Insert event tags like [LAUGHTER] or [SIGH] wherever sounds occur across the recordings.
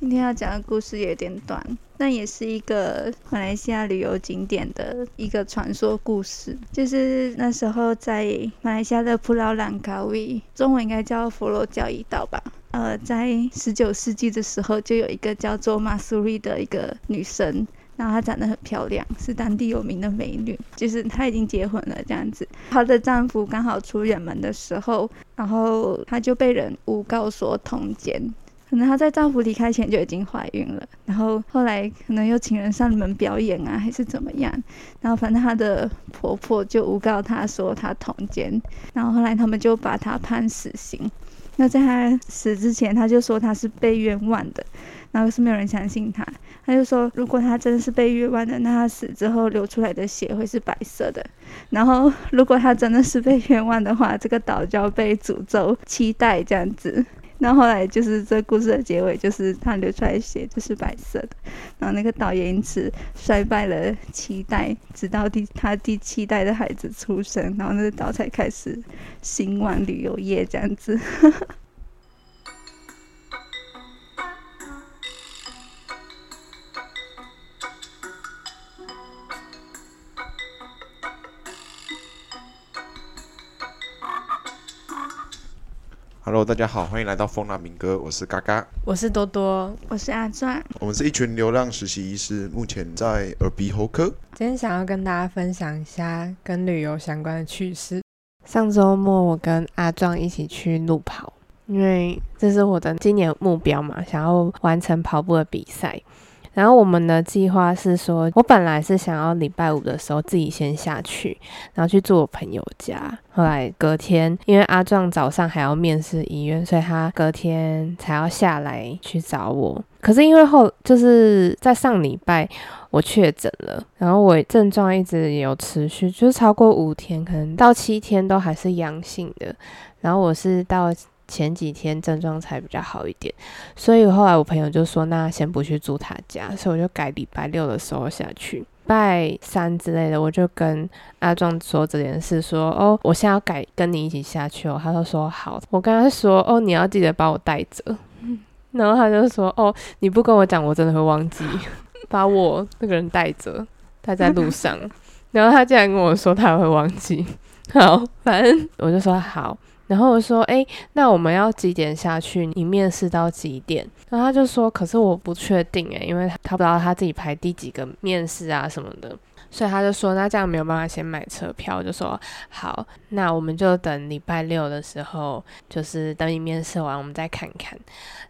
今天要讲的故事有点短，但也是一个马来西亚旅游景点的一个传说故事。就是那时候在马来西亚的普劳兰卡威，中文应该叫佛罗交易岛吧。呃，在十九世纪的时候，就有一个叫做马苏瑞的一个女生，然后她长得很漂亮，是当地有名的美女。就是她已经结婚了这样子，她的丈夫刚好出远门的时候，然后她就被人诬告说通奸。可能她在丈夫离开前就已经怀孕了，然后后来可能又请人上门表演啊，还是怎么样，然后反正她的婆婆就诬告她说她通奸，然后后来他们就把她判死刑。那在她死之前，她就说她是被冤枉的，然后是没有人相信她。她就说，如果她真的是被冤枉的，那她死之后流出来的血会是白色的。然后如果她真的是被冤枉的话，这个岛就要被诅咒期待这样子。那后来就是这故事的结尾，就是他流出来血就是白色的，然后那个岛也因此衰败了七代，直到第他第七代的孩子出生，然后那个岛才开始兴旺旅游业这样子。Hello，大家好，欢迎来到风浪民歌，我是嘎嘎。我是多多，我是阿壮，我们是一群流浪实习医师，目前在耳鼻喉科。今天想要跟大家分享一下跟旅游相关的趣事。上周末我跟阿壮一起去路跑，因为这是我的今年目标嘛，想要完成跑步的比赛。然后我们的计划是说，我本来是想要礼拜五的时候自己先下去，然后去住我朋友家。后来隔天，因为阿壮早上还要面试医院，所以他隔天才要下来去找我。可是因为后就是在上礼拜我确诊了，然后我症状一直有持续，就是超过五天，可能到七天都还是阳性的。然后我是到。前几天症状才比较好一点，所以后来我朋友就说，那先不去住他家，所以我就改礼拜六的时候下去，拜三之类的，我就跟阿壮说这件事，说哦，我现在要改跟你一起下去哦，他就说好，我跟他说哦，你要记得把我带着，[LAUGHS] 然后他就说哦，你不跟我讲，我真的会忘记。[LAUGHS] 把我那个人带着，带在路上，然后他竟然跟我说他会忘记，好，反正我就说好。然后我说：“哎，那我们要几点下去？你面试到几点？”然后他就说：“可是我不确定诶，因为他不知道他自己排第几个面试啊什么的，所以他就说那这样没有办法先买车票。”就说：“好，那我们就等礼拜六的时候，就是等你面试完，我们再看看。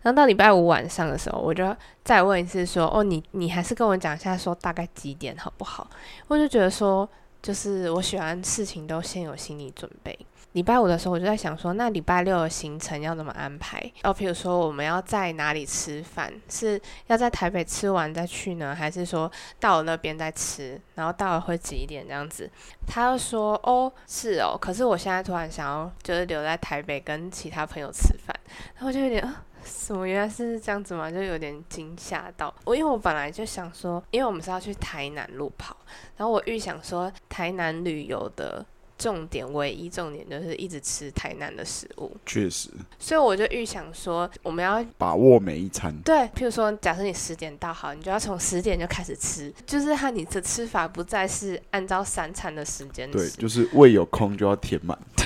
然后到礼拜五晚上的时候，我就再问一次说：‘哦，你你还是跟我讲一下，说大概几点好不好？’我就觉得说，就是我喜欢事情都先有心理准备。”礼拜五的时候，我就在想说，那礼拜六的行程要怎么安排？哦，譬如说我们要在哪里吃饭，是要在台北吃完再去呢，还是说到了那边再吃，然后到了会几点这样子？他就说，哦，是哦，可是我现在突然想要就是留在台北跟其他朋友吃饭，然后就有点啊，什么原来是这样子嘛，就有点惊吓到我，因为我本来就想说，因为我们是要去台南路跑，然后我预想说台南旅游的。重点唯一重点就是一直吃台南的食物，确实，所以我就预想说，我们要把握每一餐。对，譬如说，假设你十点到好，你就要从十点就开始吃，就是它你的吃法不再是按照三餐的时间对，就是胃有空就要填满。对，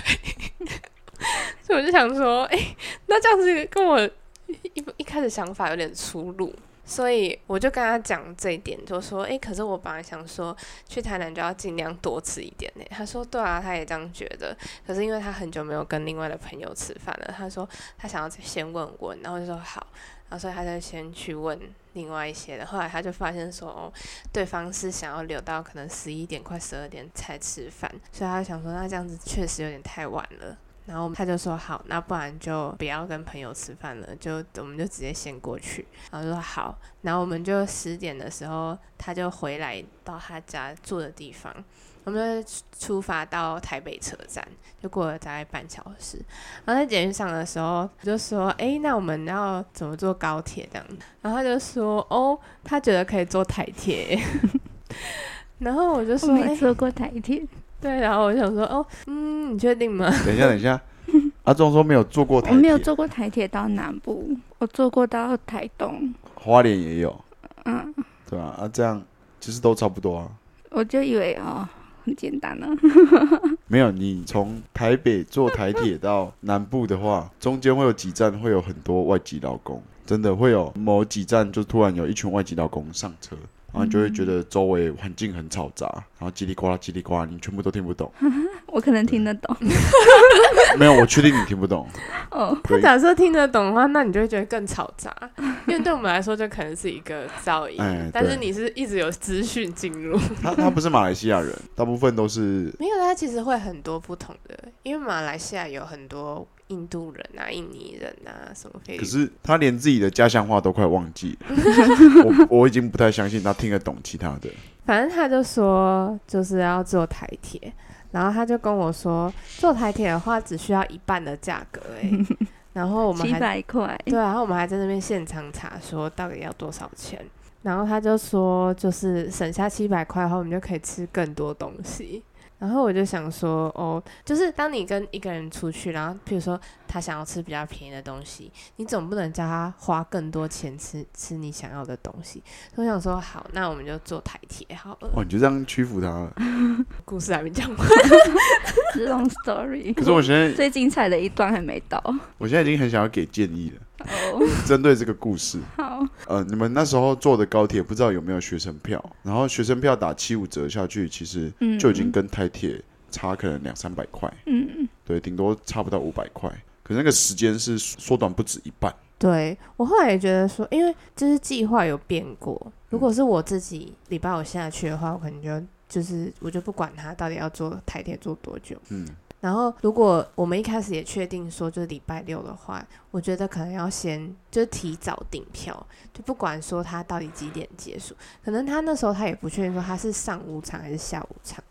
所以我就想说，哎，那这样子跟我一一开始想法有点出入。所以我就跟他讲这一点，就说：“诶，可是我本来想说去台南就要尽量多吃一点呢。”他说：“对啊，他也这样觉得。可是因为他很久没有跟另外的朋友吃饭了，他说他想要先问问，然后就说好，然后所以他就先去问另外一些的。后来他就发现说，哦，对方是想要留到可能十一点快十二点才吃饭，所以他想说，那这样子确实有点太晚了。”然后他就说好，那不然就不要跟朋友吃饭了，就我们就直接先过去。然后说好，然后我们就十点的时候，他就回来到他家住的地方，我们就出发到台北车站，就过了大概半小时。然后在捷运上的时候，我就说，哎，那我们要怎么坐高铁这样？然后他就说，哦，他觉得可以坐台铁。[LAUGHS] 然后我就说，没坐过台铁。对，然后我想说，哦，嗯，你确定吗？[LAUGHS] 等一下，等一下，[LAUGHS] 阿忠说没有坐过台我没有，坐过台铁到南部，我坐过到台东。花莲也有，嗯，对吧、啊？这样其实都差不多啊。我就以为哦，很简单呢、[LAUGHS] 没有，你从台北坐台铁到南部的话，中间会有几站会有很多外籍劳工，真的会有某几站就突然有一群外籍劳工上车，然后你就会觉得周围环境很嘈杂，然后叽里呱啦叽里呱啦，你全部都听不懂。[LAUGHS] 我可能听得懂。[LAUGHS] 没有，我确定你听不懂。[LAUGHS] 哦，他，假设听得懂的话，那你就会觉得更嘈杂，因为对我们来说就可能是一个噪音，哎但是对你是一直有资讯进入。他他不是马来西亚人，大部分都是没有，他其实会很多不同的，因为马来西亚有很多印度人啊、印尼人啊，什么菲律可宾。是他连自己的家乡话都快忘记了，[LAUGHS] 我我已经不太相信他听得懂其他的。反正他就说就是要坐台铁，然后他就跟我说，坐台铁的话只需要一半的价格哎、[LAUGHS] 然后我们七还百块。对啊，然后我们还在那边现场查说到底要多少钱，然后他就说就是省下七百块的话，我们就可以吃更多东西。然后我就想说，哦，就是当你跟一个人出去，然后譬如说他想要吃比较便宜的东西，你总不能叫他花更多钱吃吃你想要的东西。所以我想说，好，那我们就坐台铁好了。哦，你就这样屈服他了。故事还没讲完，long story。[LAUGHS] [LAUGHS] 可是我现在最精彩的一段还没到。我现在已经很想要给建议了，哦，[LAUGHS] 针对这个故事。好，呃，你们那时候坐的高铁不知道有没有学生票，然后学生票打七五折下去，其实嗯就已经跟台铁差可能两三百块，嗯，对，顶多差不到五百块。可是那个时间是缩短不止一半。对我后来也觉得说，因为就是计划有变过。如果是我自己礼拜五下去的话，我可能就就是我就不管他到底要坐台铁坐多久。嗯，然后如果我们一开始也确定说就是礼拜六的话，我觉得可能要先就是提早订票，就不管说他到底几点结束，可能他那时候他也不确定说他是上午场还是下午场，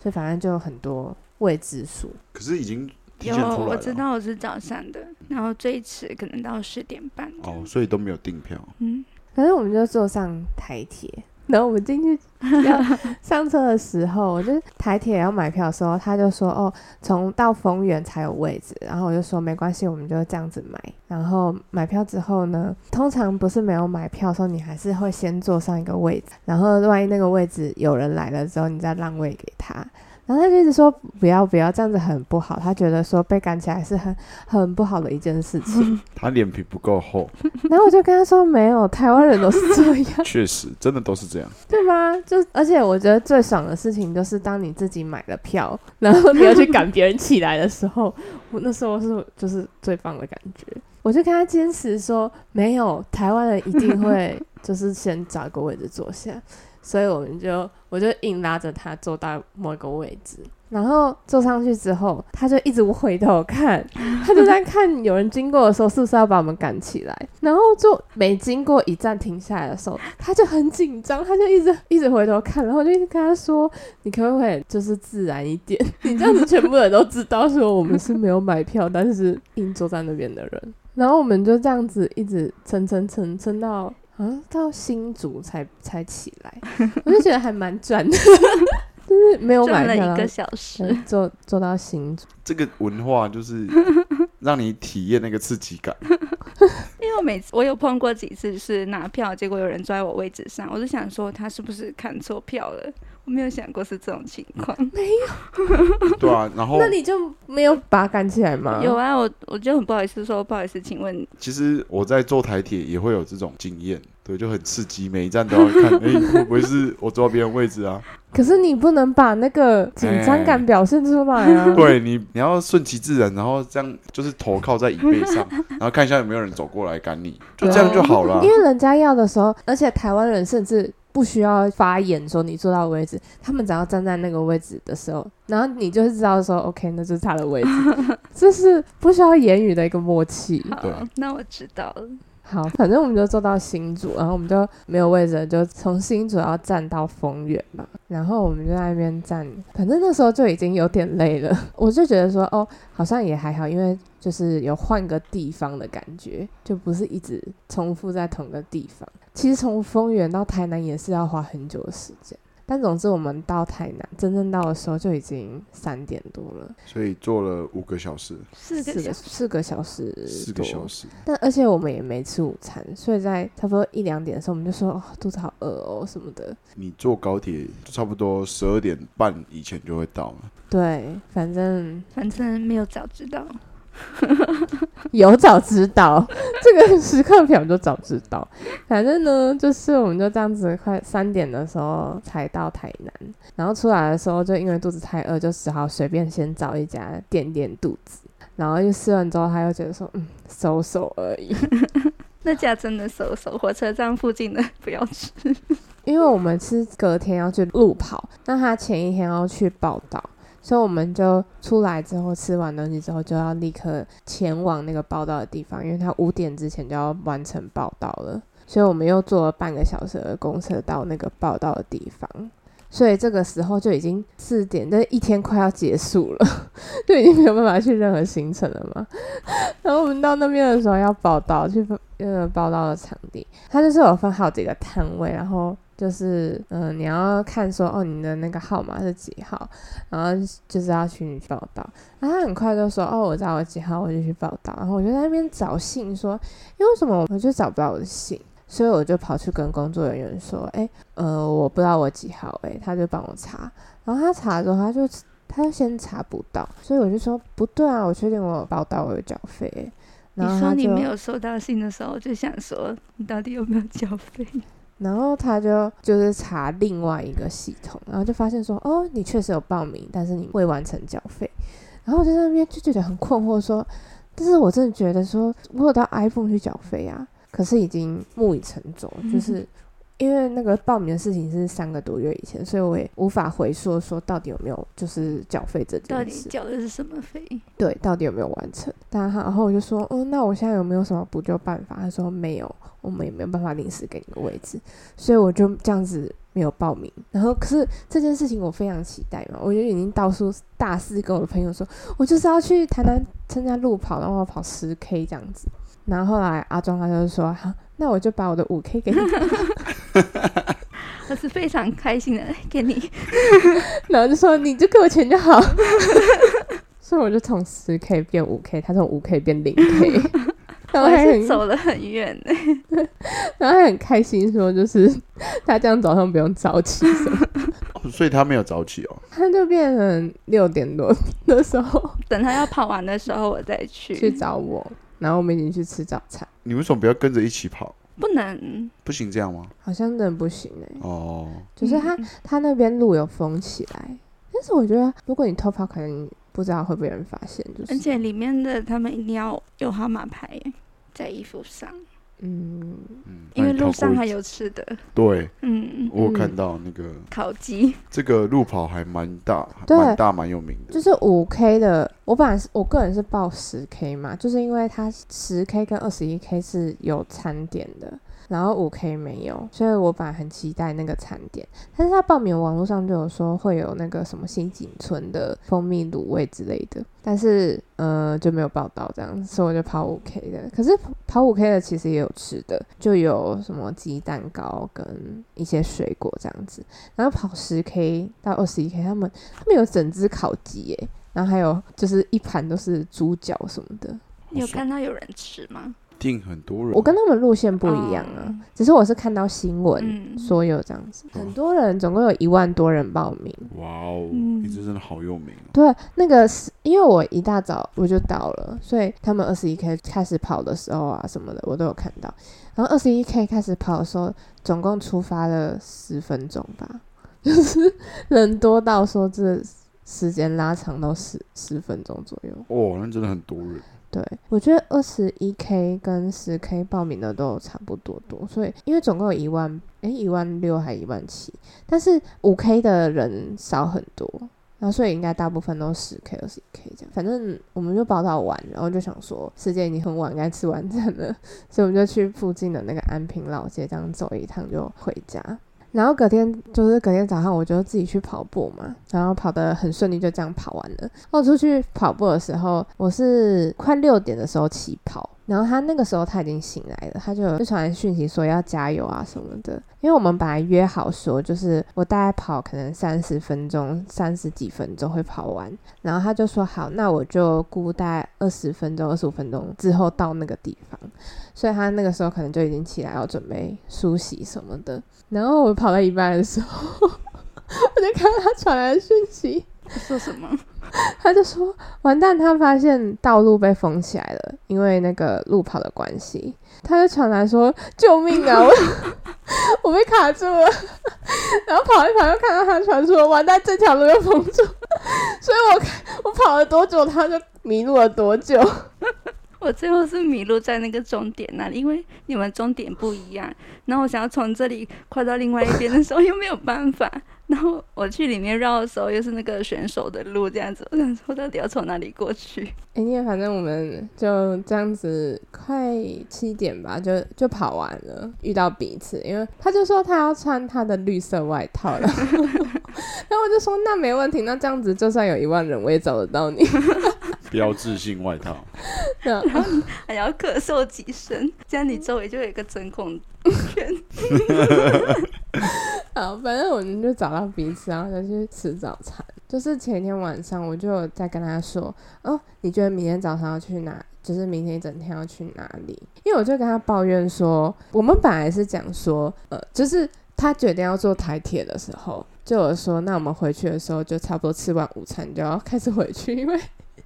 所以反正就有很多未知数。可是已经提有前出来了。我知道我是早上的，然后最迟可能到十点半。哦，所以都没有订票。嗯，可是我们就坐上台铁，[LAUGHS] 然后我们进去要 [LAUGHS] 上车的时候，我就台铁要买票的时候，他就说哦，从到丰原才有位置，然后我就说没关系，我们就这样子买。然后买票之后呢，通常不是没有买票的时候，你还是会先坐上一个位置，然后万一那个位置有人来了之后，你再让位给他。然后他就一直说不要不要，这样子很不好。他觉得说被赶起来是很很不好的一件事情。[LAUGHS] 他脸皮不够厚，[LAUGHS] 然后我就跟他说没有，台湾人都是这样。[LAUGHS] 确实真的都是这样。对吗？就而且我觉得最爽的事情就是当你自己买了票，然后你要去赶别人起来的时候，我那时候是就是最棒的感觉。我就跟他坚持说，没有台湾人一定会就是先找一个位置坐下，所以我们就我就硬拉着他坐到某一个位置。然后坐上去之后，他就一直回头看，[LAUGHS] 他就在看有人经过的时候是不是要把我们赶起来。然后就每经过一站停下来的时候，他就很紧张，他就一直一直回头看，然后就一直跟他说：“你可不可以就是自然一点？你这样子全部人都知道说我们是没有买票，但是硬坐在那边的人。”然后我们就这样子一直撑撑撑撑到好像到新竹才才起来，[LAUGHS] 我就觉得还蛮赚的，[LAUGHS] 就是没有买票，然后转了一个小时。嗯坐坐到新竹。这个文化就是 [LAUGHS] 让你体验那个刺激感。因为我每次我有碰过几次是拿票，结果有人坐在我位置上，我就想说他是不是看错票了？我没有想过是这种情况。没有对啊，然后 [LAUGHS] 那你就没有把它赶起来吗？有啊，我我就很不好意思说不好意思，请问其实我在坐台铁也会有这种经验，对，就很刺激，每一站都要看，哎、会不会是我坐到别人位置啊？可是你不能把那个紧张感表现出来啊！对 [LAUGHS] 你，你要顺其自然，然后这样就是头靠在椅背上，[LAUGHS] 然后看一下有没有人走过来赶你，就这样就好了啊因。为人家要的时候，而且台湾人甚至不需要发言说你坐到位置，他们只要站在那个位置的时候，然后你就是知道说 OK，那就是他的位置，[LAUGHS] 这是不需要言语的一个默契。好对，那我知道了。好，反正我们就坐到新组，然后我们就没有位置，就从新组要站到丰原嘛。然后我们就在那边站，反正那时候就已经有点累了，[LAUGHS] 我就觉得说，哦，好像也还好，因为就是有换个地方的感觉，就不是一直重复在同个地方。其实从丰原到台南也是要花很久的时间，但总之我们到台南真正到的时候就已经三点多了，所以坐了五个小时，四个四个小时，四个小时。但而且我们也没吃午餐，所以在差不多一两点的时候，我们就说、哦、肚子好饿哦什么的。你坐高铁差不多十二点半以前就会到了。对，反正反正没有早知道。[LAUGHS] 有早知道 [LAUGHS] 这个时刻表就早知道。反正呢，就是我们就这样子，快三点的时候才到台南，然后出来的时候就因为肚子太饿，就只好随便先找一家垫垫肚子。然后就吃完之后，他又觉得说，嗯，收手而已。[LAUGHS] 那家真的收手，火车站附近的不要吃。因为我们是隔天要去路跑，那他前一天要去报道，所以我们就出来之后吃完东西之后，就要立刻前往那个报道的地方，因为他五点之前就要完成报道了，所以我们又坐了半个小时的公车到那个报道的地方。所以这个时候就已经四点，这一天快要结束了，[LAUGHS] 就已经没有办法去任何行程了嘛。然后我们到那边的时候要报道，去那个报道的场地，它就是有分好几个摊位，然后就是嗯、呃你要看说哦你的那个号码是几号，然后就是要去你报道。然后他很快就说哦我知道我几号，我就去报道。然后我就在那边找信说，因为为什么我就找不到我的信？所以我就跑去跟工作人员说，哎、呃，我不知道我几号、哎，他就帮我查，然后他查之后，他就他就先查不到，所以我就说不对啊，我确定我有报到，我有缴费、哎你说你没有收到信的时候，我就想说你到底有没有缴费？然后他就就是查另外一个系统，然后就发现说，哦，你确实有报名，但是你未完成缴费。然后我就在那边就觉得很困惑，说，但是我真的觉得说，我有到 iPhone 去缴费啊，可是已经木已成舟，就是因为那个报名的事情是三个多月以前，所以我也无法回溯说到底有没有就是缴费这到底件事。缴的是什么费？对，到底有没有完成？但然后我就说，嗯，那我现在有没有什么补救办法？他说没有，我们也没有办法临时给你个位置，所以我就这样子没有报名。然后可是这件事情我非常期待嘛，我就已经到处大肆跟我的朋友说，我就是要去台南参加路跑，然后我跑十 K 这样子。然后后来阿庄他就说，好，那我就把我的五 K 给你，[LAUGHS] [LAUGHS] 我是非常开心的给你。[LAUGHS] 然后就说你就给我钱就好。[LAUGHS] 所以我就从十 K 变五 K，他从五 K 变零 K，然我还后还很是走了很远呢。然后他很开心说，就是他这样早上不用早起什么，哦所以他没有早起哦。他就变成六点多的时候等他要跑完的时候，我再去。去找我，然后我们一起去吃早餐，你为什么不要跟着一起跑？不能，不行这样吗？好像真的不行哎、哦，就是他嗯他那边路有封起来，但是我觉得如果你偷跑，可能不知道会被人发现，就是。而且里面的他们一定要有号码牌耶在衣服上，嗯，嗯，因为路上还有吃的。对，嗯，我有看嗯到那个烤鸡。这个路跑还蛮大，对蛮大蛮有名的。就是五 K 的，我本来是我个人是报十 K 嘛，就是因为它十 K 跟二十一 K 是有餐点的，然后五 K 没有，所以我本来很期待那个餐点，但是他报名网络上就有说会有那个什么新景村的蜂蜜卤味之类的，但是呃就没有报到这样，所以我就跑五 K 的。可是跑五 K 的其实也有吃的，就有什么鸡蛋糕跟一些水果这样子，然后跑十 K 到二十一 K，他们他们有整只烤鸡耶，然后还有就是一盘都是猪脚什么的。你有看到有人吃吗？定很多人，我跟他们路线不一样啊，嗯只是我是看到新闻嗯说有这样子，很多人，总共有一万多人报名。哇哦，嗯你这真的好有名哦。对，那个是因为我一大早我就到了，所以他们二十一 K 开始跑的时候啊什么的，我都有看到。然后二十一 K 开始跑的时候，总共出发了十分钟吧，[LAUGHS] 就是人多到说这时间拉长到十十分钟左右。哦，那真的很多人。对，我觉得二十一 K 跟十 K 报名的都差不多多，所以因为总共有一万，诶，一万六还一万七，但是五 K 的人少很多，然后所以应该大部分都十 K、二十一 K 这样。反正我们就报到完，然后就想说时间已经很晚，该吃晚餐了，所以我们就去附近的那个安平老街这样走一趟就回家。然后隔天就是隔天早上，我就自己去跑步嘛，然后跑得很顺利，就这样跑完了。我出去跑步的时候，我是快六点的时候起跑，然后他那个时候他已经醒来了，他就就传讯息说要加油啊什么的。因为我们本来约好说，就是我大概跑可能三十分钟、三十几分钟会跑完，然后他就说好，那我就估大概二十分钟、二十五分钟之后到那个地方，所以他那个时候可能就已经起来要准备梳洗什么的。然后我跑到一半的时候，我就看到他传来的讯息，说什么？他就说完蛋，他发现道路被封起来了，因为那个路跑的关系。他就传来说救命啊！我 [LAUGHS] 我被卡住了，然后跑一跑又看到他传说完蛋，这条路又封住，所以我我跑了多久，他就迷路了多久。我最后是迷路在那个终点那里，因为你们终点不一样，然后我想要从这里跨到另外一边的时候 [LAUGHS] 又没有办法，然后我去里面绕的时候又是那个选手的路这样子，我想说到底要从哪里过去？哎，因为反正我们就这样子快七点吧，就就跑完了，遇到彼此，因为他就说他要穿他的绿色外套了，[LAUGHS] 然后我就说那没问题，那这样子就算有一万人我也找得到你。[LAUGHS] 标志性外套，然后 [LAUGHS] 还要咳嗽几声，这样你周围就有一个针孔圈。[LAUGHS] 好，反正我们就找到彼此，然后就去吃早餐。就是前一天晚上，我就在跟他说：“哦，你觉得明天早上要去哪？就是明天一整天要去哪里？”因为我就跟他抱怨说，我们本来是讲说，呃，就是他决定要坐台铁的时候，就有说，那我们回去的时候就差不多吃完午餐就要开始回去，因为。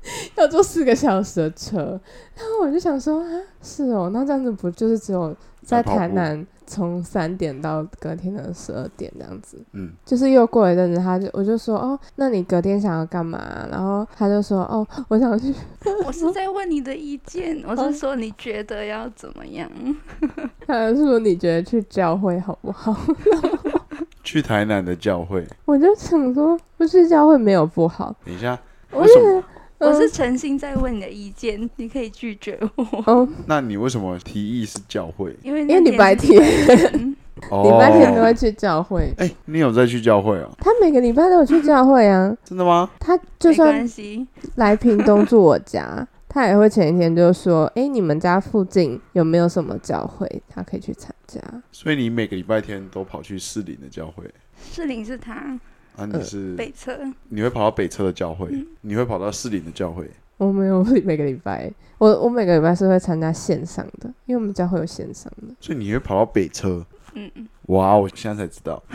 [LAUGHS] 要坐四个小时的车，然后我就想说啊，是哦，那这样子不就是只有在台南从三点到隔天的十二点这样子？嗯，就是又过一阵子，他就我就说哦，那你隔天想要干嘛？然后他就说哦，我想去。[LAUGHS] 我是在问你的意见，我是说你觉得要怎么样？[LAUGHS] 他是说你觉得去教会好不好？去台南的教会，我就想说，不去教会没有不好。等一下，为什么？我是诚心在问你的意见，你可以拒绝我。那你为什么提议是教会？因为因为你白天，礼拜天 [LAUGHS] 都会去教会。哎，你有在去教会啊？他每个礼拜都有去教会啊。真的吗？他就算来屏东住我家，他也会前一天就说：“哎，你们家附近有没有什么教会，他可以去参加？”所以你每个礼拜天都跑去士林的教会？士林是他。啊，你是北侧，你会跑到北车的教会，你会跑到士林的教会。我没有每个礼拜，我我每个礼拜是会参加线上的，因为我们教会有线上的。所以你会跑到北车。嗯嗯，哇！我现在才知道。[LAUGHS]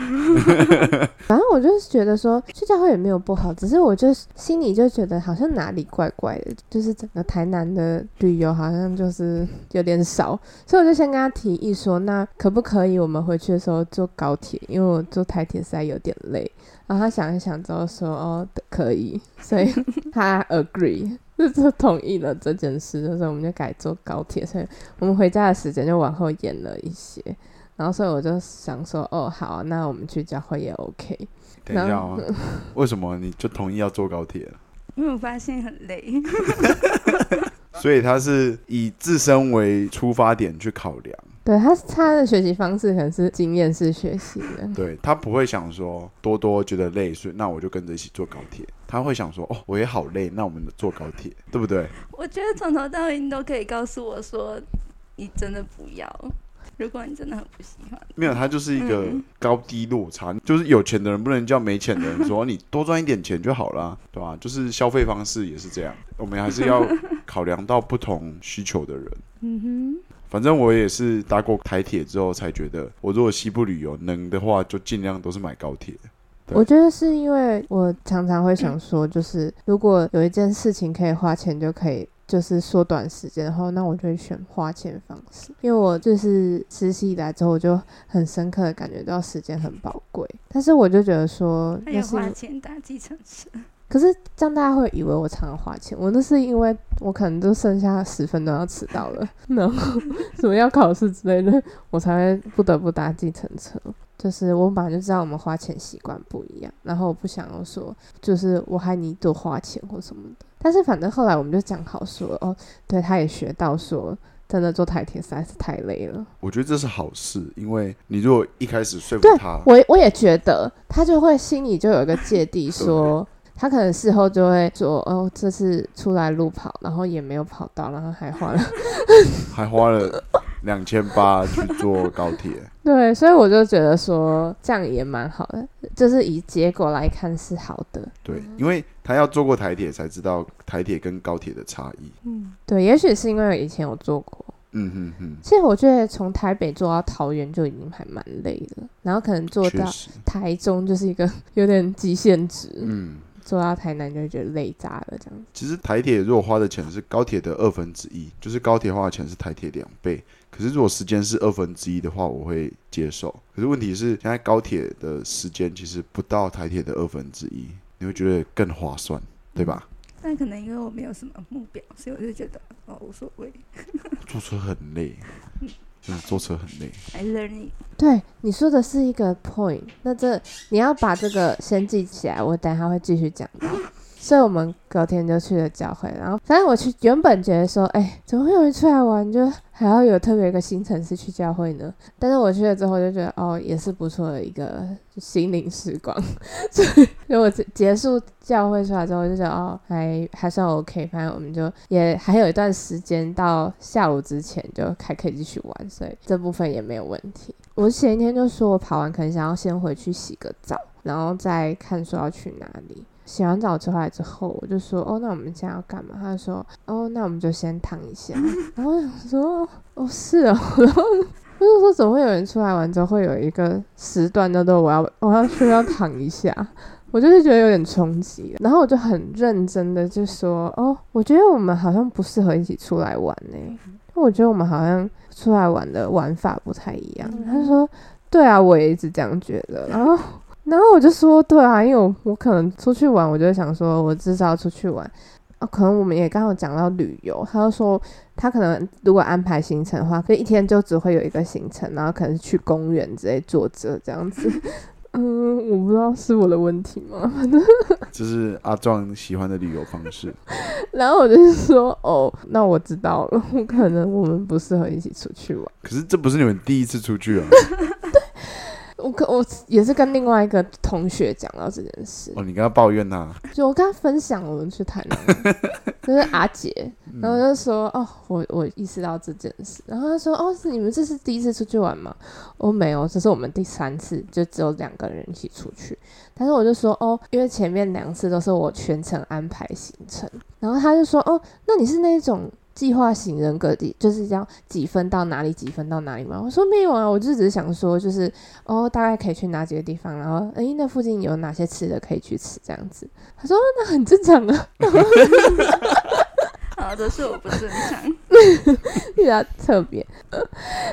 反正我就是觉得说去教会也没有不好，只是我就心里就觉得好像哪里怪怪的，就是整个台南的旅游好像就是有点少，所以我就先跟他提议说，那可不可以我们回去的时候坐高铁？因为我坐台铁实在有点累。然后他想一想之后说，哦，可以，所以 [LAUGHS] 他 agree，就同意了这件事，就是我们就改坐高铁，所以我们回家的时间就往后延了一些。然后，所以我就想说，哦，好，那我们去教会也 OK。等一下啊，为什么你就同意要坐高铁了？因为我发现很累。[LAUGHS] [LAUGHS] 所以他是以自身为出发点去考量。对他，他的学习方式可能是经验式学习的。对他不会想说多多觉得累，所以那我就跟着一起坐高铁。他会想说，哦，我也好累，那我们坐高铁，对不对？我觉得从头到尾你都可以告诉我说，你真的不要。如果你真的很不喜欢，没有，他就是一个高低落差，就是有钱的人不能叫没钱的人说你多赚一点钱就好了，对吧？就是消费方式也是这样，我们还是要考量到不同需求的人。嗯哼，反正我也是搭过台铁之后才觉得，我如果西部旅游能的话，就尽量都是买高铁。我觉得是因为我常常会想说，就是如果有一件事情可以花钱就可以。就是缩短时间，然后那我就会选花钱方式，因为我就是实习以来之后，我就很深刻的感觉到时间很宝贵。但是我就觉得说，那是花钱搭计程车。可是这样大家会以为我常常花钱，我那是因为我可能就剩下十分钟要迟到了，[LAUGHS] 然后什么要考试之类的，我才会不得不搭计程车。就是我本来就知道我们花钱习惯不一样，然后我不想要说，就是我害你多花钱或什么的。但是反正后来我们就讲好说，哦，对，他也学到说，真的坐台铁实在是太累了。我觉得这是好事，因为你如果一开始说服他，我我也觉得他就会心里就有一个芥蒂，说他可能事后就会说，哦，这次出来路跑，然后也没有跑到，然后还花了，[LAUGHS] 还花了。两千八去坐高铁。[LAUGHS] 对，所以我就觉得说这样也蛮好的，就是以结果来看是好的。对，因为他要坐过台铁才知道台铁跟高铁的差异。嗯，对，也许是因为以前有坐过。嗯哼哼。其实我觉得从台北坐到桃园就已经还蛮累了，然后可能坐到台中就是一个 [LAUGHS] 有点极限值。嗯。坐到台南就会觉得累炸了，这样子。其实台铁如果花的钱是高铁的二分之一，就是高铁花的钱是台铁两倍。可是如果时间是二分之一的话，我会接受。可是问题是，现在高铁的时间其实不到台铁的二分之一，你会觉得更划算，对吧？但可能因为我没有什么目标，所以我就觉得哦无所谓。[LAUGHS] 坐车很累。嗯，坐车很累。I learn it。对，你说的是一个 point。那这你要把这个先记起来，我等下会继续讲到。所以我们隔天就去了教会，然后反正我去原本觉得说，哎，怎么会有人出来玩，就还要有特别一个新城市去教会呢？但是我去了之后就觉得，哦，也是不错的一个心灵时光。[LAUGHS] 所以我结束教会出来之后，就觉得哦，还还算 OK。反正我们就也还有一段时间到下午之前就还可以继续玩，所以这部分也没有问题。我前一天就说我跑完可能想要先回去洗个澡，然后再看说要去哪里。洗完澡出来之后，我就说：“哦，那我们现在要干嘛？”他就说：“哦，那我们就先躺一下。[LAUGHS] ”然后我想说：“哦，是哦。[LAUGHS] ”然后我就说：“怎么会有人出来玩之后会有一个时段叫做我要我要需要躺一下？” [LAUGHS] 我就是觉得有点冲击。然后我就很认真的就说：“哦，我觉得我们好像不适合一起出来玩呢。我觉得我们好像出来玩的玩法不太一样。”他说：“对啊，我也一直这样觉得。”然后。然后我就说，对啊，因为我我可能出去玩，我就想说，我至少出去玩啊。可能我们也刚好讲到旅游，他就说他可能如果安排行程的话，可以一天就只会有一个行程，然后可能是去公园之类坐着这样子。[LAUGHS] 嗯，我不知道是我的问题吗？[LAUGHS] 就是阿壮喜欢的旅游方式。[LAUGHS] 然后我就说，哦，那我知道了，可能我们不适合一起出去玩。可是这不是你们第一次出去啊？我跟我也是跟另外一个同学讲到这件事。哦，你跟他抱怨呐，就我跟他分享我们去台南，[LAUGHS] 就是阿杰，然后就说哦，我我意识到这件事，然后他说哦，是你们这是第一次出去玩吗？我没有，这是我们第三次，就只有两个人一起出去，但是我就说哦，因为前面两次都是我全程安排行程，然后他就说哦，那你是那种。计划型人格的，就是要几分到哪里，几分到哪里吗？我说没有啊，我就只是想说，就是哦，大概可以去哪几个地方，然后诶，那附近有哪些吃的可以去吃这样子。他说那很正常啊，[LAUGHS] 好的是我不正常，[LAUGHS] 比较特别。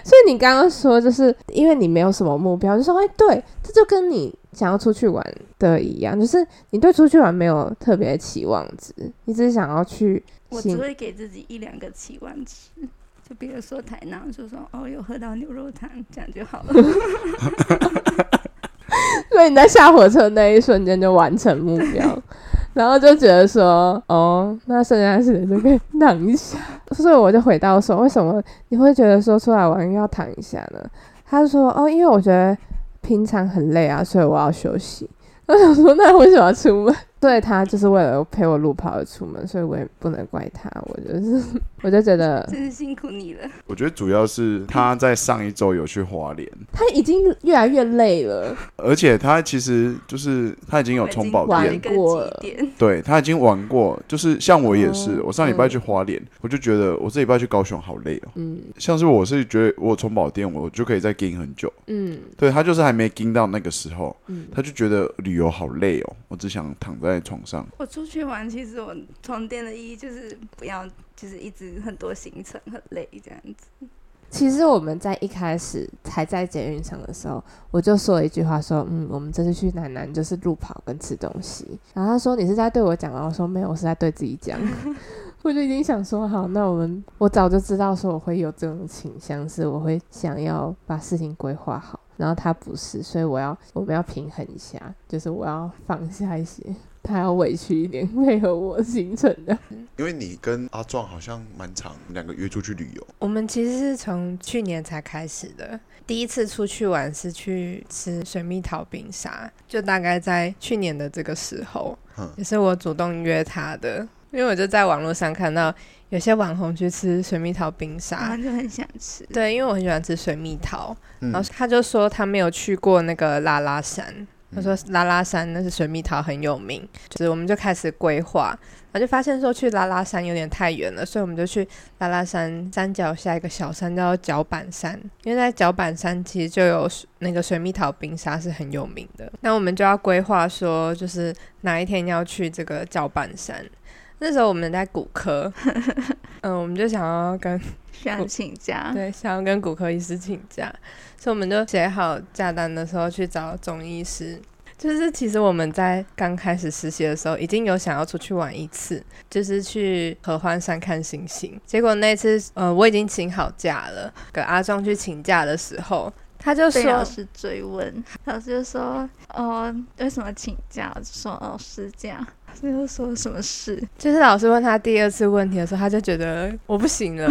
所以你刚刚说，就是因为你没有什么目标，就说哎，对，这就跟你想要出去玩的一样，就是你对出去玩没有特别期望值，你只是想要去。我只会给自己一两个期望值，[LAUGHS] 就比如说台南，就说哦，有喝到牛肉汤，这样就好了。[LAUGHS] 所以你在下火车那一瞬间就完成目标，然后就觉得说哦，那剩下的时间就可以躺一下。所以我就回到说，为什么你会觉得说出来玩要躺一下呢？他就说哦，因为我觉得平常很累啊，所以我要休息。[LAUGHS] 我想说，那为什么要出门？对他就是为了陪我路跑而出门，所以我也不能怪他。我就是，[LAUGHS] 我就觉得真是辛苦你了。我觉得主要是他在上一周有去花莲，他已经越来越累了，而且他其实就是他已经有充饱电过，对他已经玩过。就是像我也是，我上礼拜去花莲，我就觉得我这礼拜去高雄好累哦。嗯，像是我是觉得我充饱电，我就可以再盯很久。嗯，对他就是还没盯到那个时候，他就觉得旅游好累哦，我只想躺在。在床上，我出去玩，其实我充电的意义就是不要，就是一直很多行程很累这样子。其实我们在一开始才在捷运上的时候，我就说了一句话，说嗯，我们这次去南南就是路跑跟吃东西。然后他说你是在对我讲吗？我说没有，我是在对自己讲。[LAUGHS] 我就已经想说好，那我们我早就知道说我会有这种倾向，是我会想要把事情规划好。然后他不是，所以我要我们要平衡一下，就是我要放下一些。他要委屈一点配合我行程的，因为你跟阿壮好像蛮长，两个约出去旅游。我们其实是从去年才开始的，第一次出去玩是去吃水蜜桃冰沙，就大概在去年的这个时候，也是我主动约他的。因为我就在网络上看到有些网红去吃水蜜桃冰沙，然后就很想吃。对，因为我很喜欢吃水蜜桃，嗯然后他就说他没有去过那个拉拉山，他说拉拉山那是水蜜桃很有名，就是我们就开始规划，然后就发现说去拉拉山有点太远了，所以我们就去拉拉山山脚下一个小山叫做脚板山，因为在脚板山其实就有那个水蜜桃冰沙是很有名的，那我们就要规划说就是哪一天要去这个脚板山。那时候我们在骨科，[LAUGHS] 嗯，我们就想要跟想请假，[LAUGHS] 对，想要跟骨科医师请假，所以我们就写好假单的时候去找中医师。就是其实我们在刚开始实习的时候，已经有想要出去玩一次，就是去合欢山看星星。结果那次，呃，我已经请好假了，跟阿壮去请假的时候，他就说，被老师追问，老师就说：“哦，为什么请假？”我就说：“哦，是这样。”说什么事？就是老师问他第二次问题的时候，他就觉得我不行了，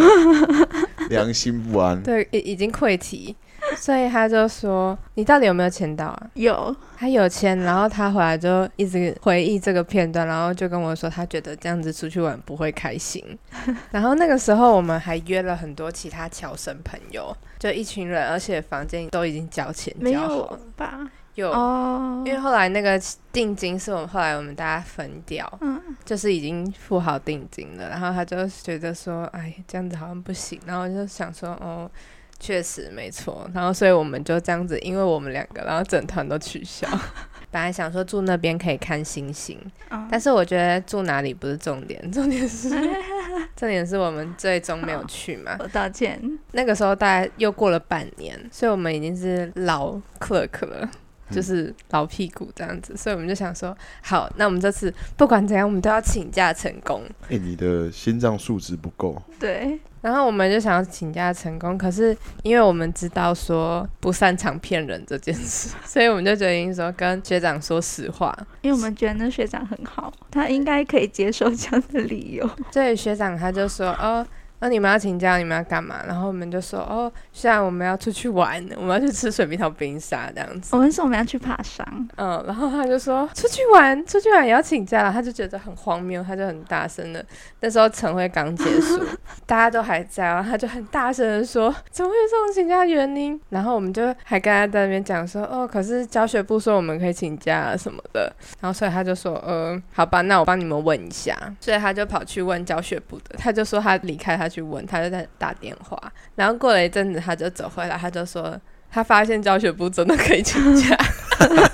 [LAUGHS] 良心不安。对，已已经溃堤，所以他就说：“你到底有没有签到啊？”有，他有签，然后他回来就一直回忆这个片段，然后就跟我说，他觉得这样子出去玩不会开心。[LAUGHS] 然后那个时候我们还约了很多其他侨生朋友，就一群人，而且房间都已经交钱没交好有了。吧？有，哦，因为后来那个定金是我们后来我们大家分掉，嗯，就是已经付好定金了。然后他就觉得说，哎，这样子好像不行。然后我就想说，哦。确实没错，然后所以我们就这样子，因为我们两个，然后整团都取消。[LAUGHS] 本来想说住那边可以看星星，嗯但是我觉得住哪里不是重点，重点是 [LAUGHS] 重点是我们最终没有去嘛。[LAUGHS] 我道歉。那个时候大概又过了半年，所以我们已经是老 clerk 了。就是老屁股这样子，所以我们就想说，好，那我们这次不管怎样，我们都要请假成功。哎、你的心脏素质不够，对，然后我们就想要请假成功，可是因为我们知道说不擅长骗人这件事，[LAUGHS] 所以我们就决定说跟学长说实话。因为我们觉得那学长很好，他应该可以接受这样的理由。所以学长他就说：“哦，那你们要请假，你们要干嘛？”然后我们就说：“哦，现在我们要出去玩，我们要去吃水蜜桃冰沙这样子。我们说我们要去爬山，”嗯，然后他就说：“出去玩，出去玩也要请假了。”他就觉得很荒谬，他就很大声的。那时候晨会刚结束，[LAUGHS] 大家都还在，然后他就很大声的说：“怎么会有这种请假原因？”然后我们就还跟他在那边讲说：“哦，可是教学部说我们可以请假啊什么的。”然后所以他就说：“呃，好吧，那我帮你们问一下。”所以他就跑去问教学部的，他就说他离开他去问，他就在打电话。然后过了一阵子，他就走回来，他就说他发现教学部真的可以请假，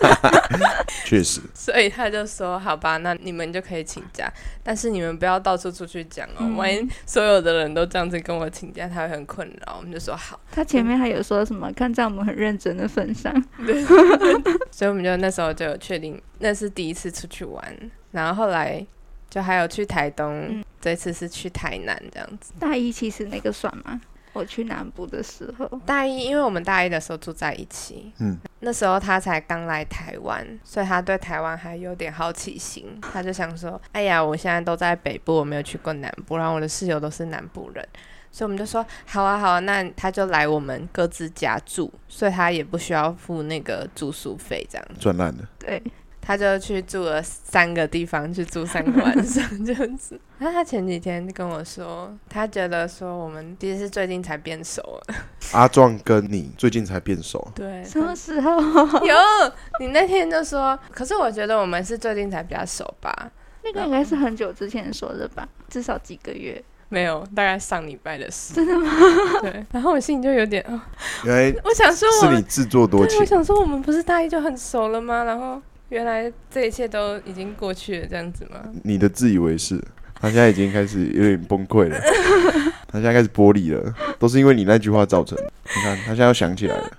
[LAUGHS] 确实，[LAUGHS] 所以他就说：“好吧，那你们就可以请假，但是你们不要到处出去讲哦，嗯万一所有的人都这样子跟我请假，他会很困扰。”我们就说好，他前面还有说什么？看在我们很认真的份上，对 [LAUGHS] 所以我们就那时候就有确定那是第一次出去玩，然后后来就还有去台东，嗯。这次是去台南这样子。大一其实那个算吗？我去南部的时候，大一，因为我们大一的时候住在一起，嗯，那时候他才刚来台湾，所以他对台湾还有点好奇心，他就想说，哎呀，我现在都在北部，我没有去过南部，然后我的室友都是南部人，所以我们就说，好啊，好啊，那他就来我们各自家住，所以他也不需要付那个住宿费，这样赚烂了。对，他就去住了三个地方，去住三个晚上 [LAUGHS] 这样子。然后他前几天跟我说，他觉得说我们其实是最近才变熟了。[LAUGHS] 阿壮跟你最近才变熟，对，什么时候？有 [LAUGHS] 你那天就说，可是我觉得我们是最近才比较熟吧？那个应该是很久之前说的吧，至少几个月。没有，大概上礼拜的事。真的吗？对。然后我心里就有点，哦、原来我想说我，是你自作多对，情我。想说我们不是大一就很熟了吗？然后原来这一切都已经过去了，这样子吗？你的自以为是，他现在已经开始有点崩溃了，[LAUGHS] 他现在开始玻璃了，都是因为你那句话造成的。你看，他现在又想起来了，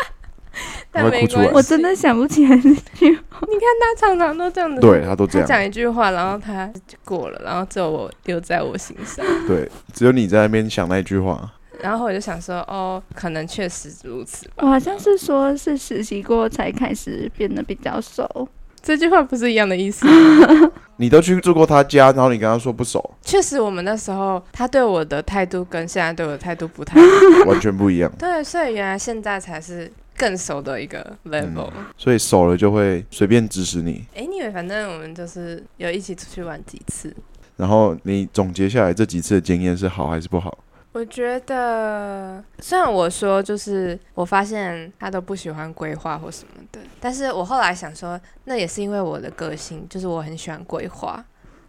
[LAUGHS] 但没会哭出来关系，我真的想不起来那句话。[LAUGHS] 你看他常常都这样子，对他都这他样，讲一句话，然后他就过了，然后只有我留在我心上。对，只有你在那边想那一句话，然后我就想说，哦，可能确实如此吧。我好像是说，是实习过才开始变得比较熟。[LAUGHS] 这句话不是一样的意思。[LAUGHS] 你都去住过他家，然后你跟他说不熟，确实，我们那时候他对我的态度跟现在对我的态度不太一样。完全不一样。对，所以原来现在才是更熟的一个 level。所以熟了就会随便指使你。哎、你以为反正我们就是有一起出去玩几次，然后你总结下来这几次的经验是好还是不好？我觉得，虽然我说就是我发现他都不喜欢规划或什么的，但是我后来想说，那也是因为我的个性，就是我很喜欢规划。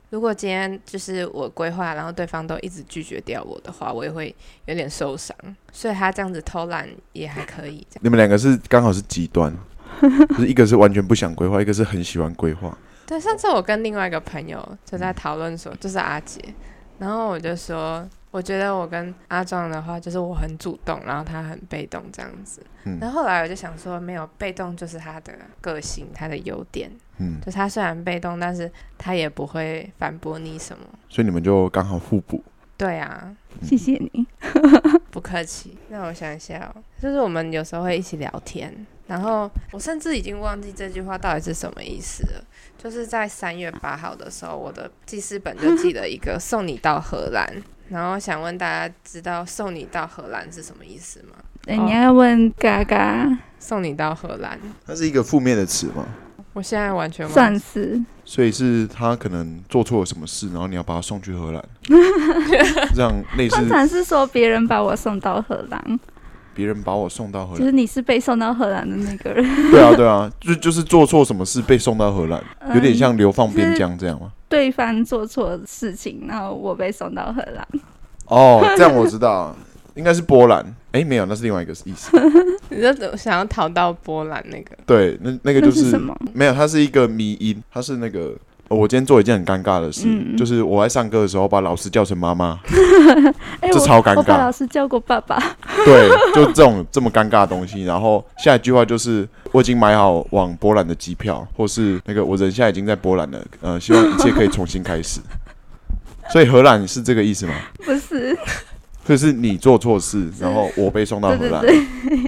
如果今天就是我规划，然后对方都一直拒绝掉我的话，我也会有点受伤。所以他这样子偷懒也还可以，这样你们两个是刚好是极端，[LAUGHS] 就是一个是完全不想规划，一个是很喜欢规划。对，上次我跟另外一个朋友就在讨论说，就是阿杰，然后我就说，我觉得我跟阿壮的话，就是我很主动，然后他很被动这样子。嗯然后后来我就想说，没有被动就是他的个性，他的优点，嗯，就他虽然被动，但是他也不会反驳你什么。所以你们就刚好互补。对啊，谢谢你。[LAUGHS] 不客气。那我想一下、哦，就是我们有时候会一起聊天，然后我甚至已经忘记这句话到底是什么意思了。就是在三月八号的时候，我的记事本就记了一个“送你到荷兰”，然后想问大家，知道“送你到荷兰”是什么意思吗？欸，你要问嘎嘎，送你到荷兰，它是一个负面的词吗，我现在完全忘算是。所以是他可能做错了什么事，然后你要把他送去荷兰，[LAUGHS] 这样类似通常是说别人把我送到荷兰，别人把我送到荷兰。就是你是被送到荷兰的那个人，对啊，对啊，就就是做错什么事被送到荷兰，有点像流放边疆这样吗？对方做错事情，然后我被送到荷兰。哦，这样我知道，应该是波兰。哎，没有，那是另外一个意思。[LAUGHS] 你就想要逃到波兰那个，对，那那个那就是什么？没有，它是一个迷音，它是那个。哦我今天做一件很尴尬的事，嗯就是我在上课的时候把老师叫成妈妈，[LAUGHS] 这超尴尬我把尬老师叫过爸爸，对，就这种这么尴尬的东西。然后下一句话就是我已经买好往波兰的机票，或是那个我人现在已经在波兰了，呃，希望一切可以重新开始。所以荷兰是这个意思吗？[LAUGHS] 不是？就是你做错事，然后我被送到荷兰，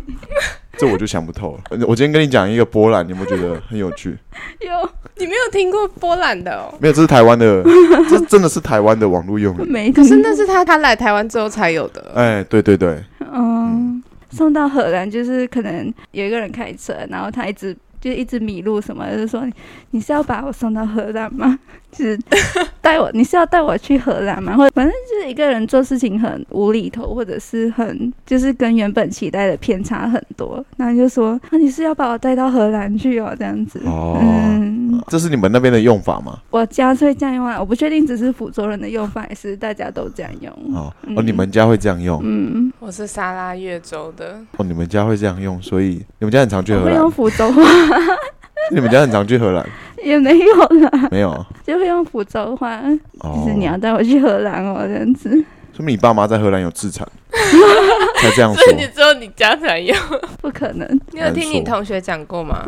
[LAUGHS] 这我就想不透了。我今天跟你讲一个波兰，你有没有觉得很有趣？[LAUGHS] 有你没有听过波兰的哦？没有，这是台湾的，[LAUGHS] 这真的是台湾的网络用语。没？可是那是他他来台湾之后才有的。哎，对对对，嗯，送到荷兰就是可能有一个人开车，然后他一直就一直迷路什么就是说你是要把我送到荷兰吗？[LAUGHS] 就是带我，你是要带我去荷兰吗？或者反正就是一个人做事情很无厘头，或者是很就是跟原本期待的偏差很多，然后就说啊你是要把我带到荷兰去哦，这样子。哦嗯，这是你们那边的用法吗？我家是会这样用啊，我不确定只是福州人的用法，还是大家都这样用。哦嗯哦，你们家会这样用？嗯，我是沙拉越州的，哦，你们家会这样用，所以你们家很常去荷兰会用？福州话，你们家很常去荷兰？也没有啦，没有啊？就会用福州话，哦就是你要带我去荷兰哦，这样子。说明你爸妈在荷兰有资产，[LAUGHS] 才这样所以你说。只有你家才有。不可能你有听你同学讲过吗？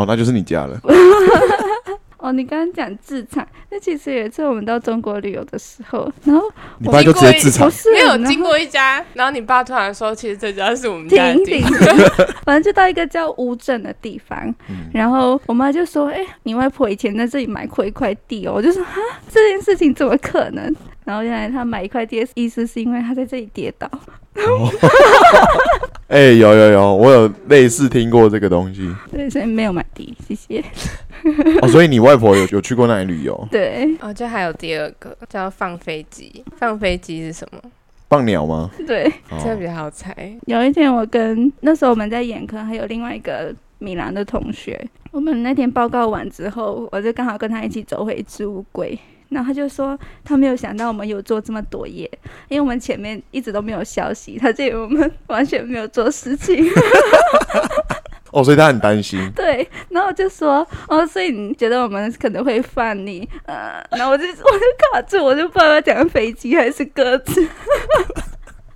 好，那就是你家了。[LAUGHS] 哦！你刚刚讲自产，那其实有一次我们到中国旅游的时候，然后你爸就直接自产不，是没有经过一家，然后你爸突然说，其实这家是我们家的停地停，[LAUGHS] 反正就到一个叫乌镇的地方，嗯然后我妈就说：“哎、你外婆以前在这里买过一块地哦。”我就说：“哈，这件事情怎么可能？”然后原来他买一块地的意思是因为他在这里跌倒。[LAUGHS] 哎、有有有，我有类似听过这个东西。对，所以没有买地，谢谢。哦，所以你外婆有有去过那里旅游？对哦，就还有第二个叫放飞机。放飞机是什么？放鸟吗？对，哦，这个比较好猜。有一天我跟那时候我们在眼科，还有另外一个米兰的同学，我们那天报告完之后，我就刚好跟他一起走回置物柜。然后他就说，他没有想到我们有做这么多页，因为我们前面一直都没有消息，他就以为我们 [LAUGHS] 完全没有做事情。[LAUGHS] 哦，所以他很担心。[LAUGHS] 对，然后我就说，哦，所以你觉得我们可能会犯你，呃，然后我就我就卡住，我就不知道要讲飞机还是鸽子。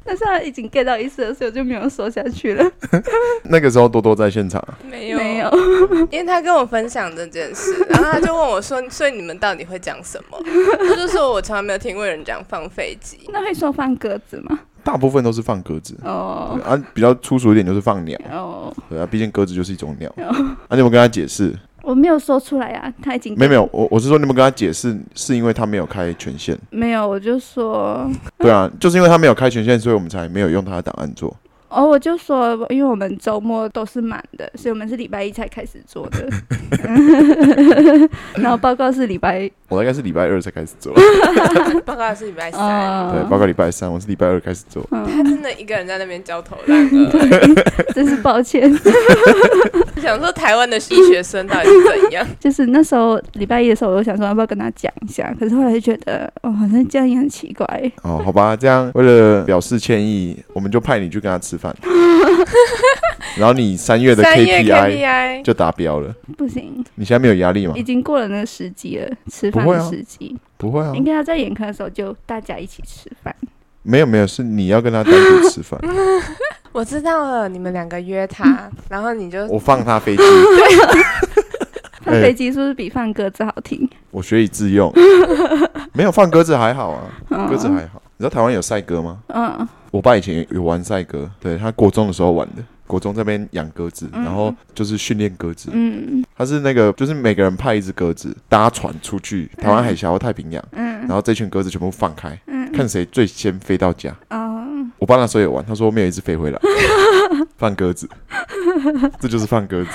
但是他已经 get 到意思了，所以我就没有说下去了。[LAUGHS] 那个时候多多在现场，没有，没有，[LAUGHS] 因为他跟我分享这件事，然后他就问我说：“ [LAUGHS] 所以你们到底会讲什么？”他就说：“我从来没有听过有人讲放飞机。那会说放鸽子吗？大部分都是放鸽子。哦对啊，比较粗俗一点就是放鸟，哦，对啊，毕竟鸽子就是一种鸟。啊，你有没有跟他解释？我没有说出来啊，他已经没有没有，我我是说你们跟他解释，是因为他没有开权限。没有，我就说对啊，就是因为他没有开权限，所以我们才没有用他的档案做。哦，我就说，因为我们周末都是满的，所以我们是礼拜一才开始做的。[LAUGHS] [LAUGHS] 然后报告是礼拜，我应该是礼拜二才开始做，[LAUGHS] 报告是礼拜三，呃，对，报告礼拜三，我是礼拜二开始做。嗯他真的一个人在那边焦头烂额，真是抱歉。想说台湾的医学生到底是怎样？就是那时候礼拜一的时候，我就想说要不要跟他讲一下，可是后来就觉得，哦，好像这样也很奇怪。哦，好吧，这样为了表示歉意，我们就派你去跟他吃饭，[LAUGHS] 然后你三月的三月 KPI 就达标了。不行，你现在没有压力吗已？经过了那个时机了，吃饭不会啊的时机。不会啊应，该要在眼科的时候就大家一起吃饭。没有没有，是你要跟他单独吃饭，[LAUGHS] 我知道了，你们两个约他，然后你就我放他飞机，[LAUGHS] 放飞机是不是比放鸽子好听？我学以致用。没有放鸽子还好啊，嗯鸽子还好。你知道台湾有赛鸽吗？嗯我爸以前有玩赛鸽，对他国中的时候玩的。国中这边养鸽子，嗯然后就是训练鸽子。嗯他是那个，就是每个人派一只鸽子搭船出去台湾海峡或太平洋，嗯然后这群鸽子全部放开，嗯看谁最先飞到家。哦，我爸那时候也玩，他说没有一只飞回来，[LAUGHS] 放鸽子，[LAUGHS] 这就是放鸽子。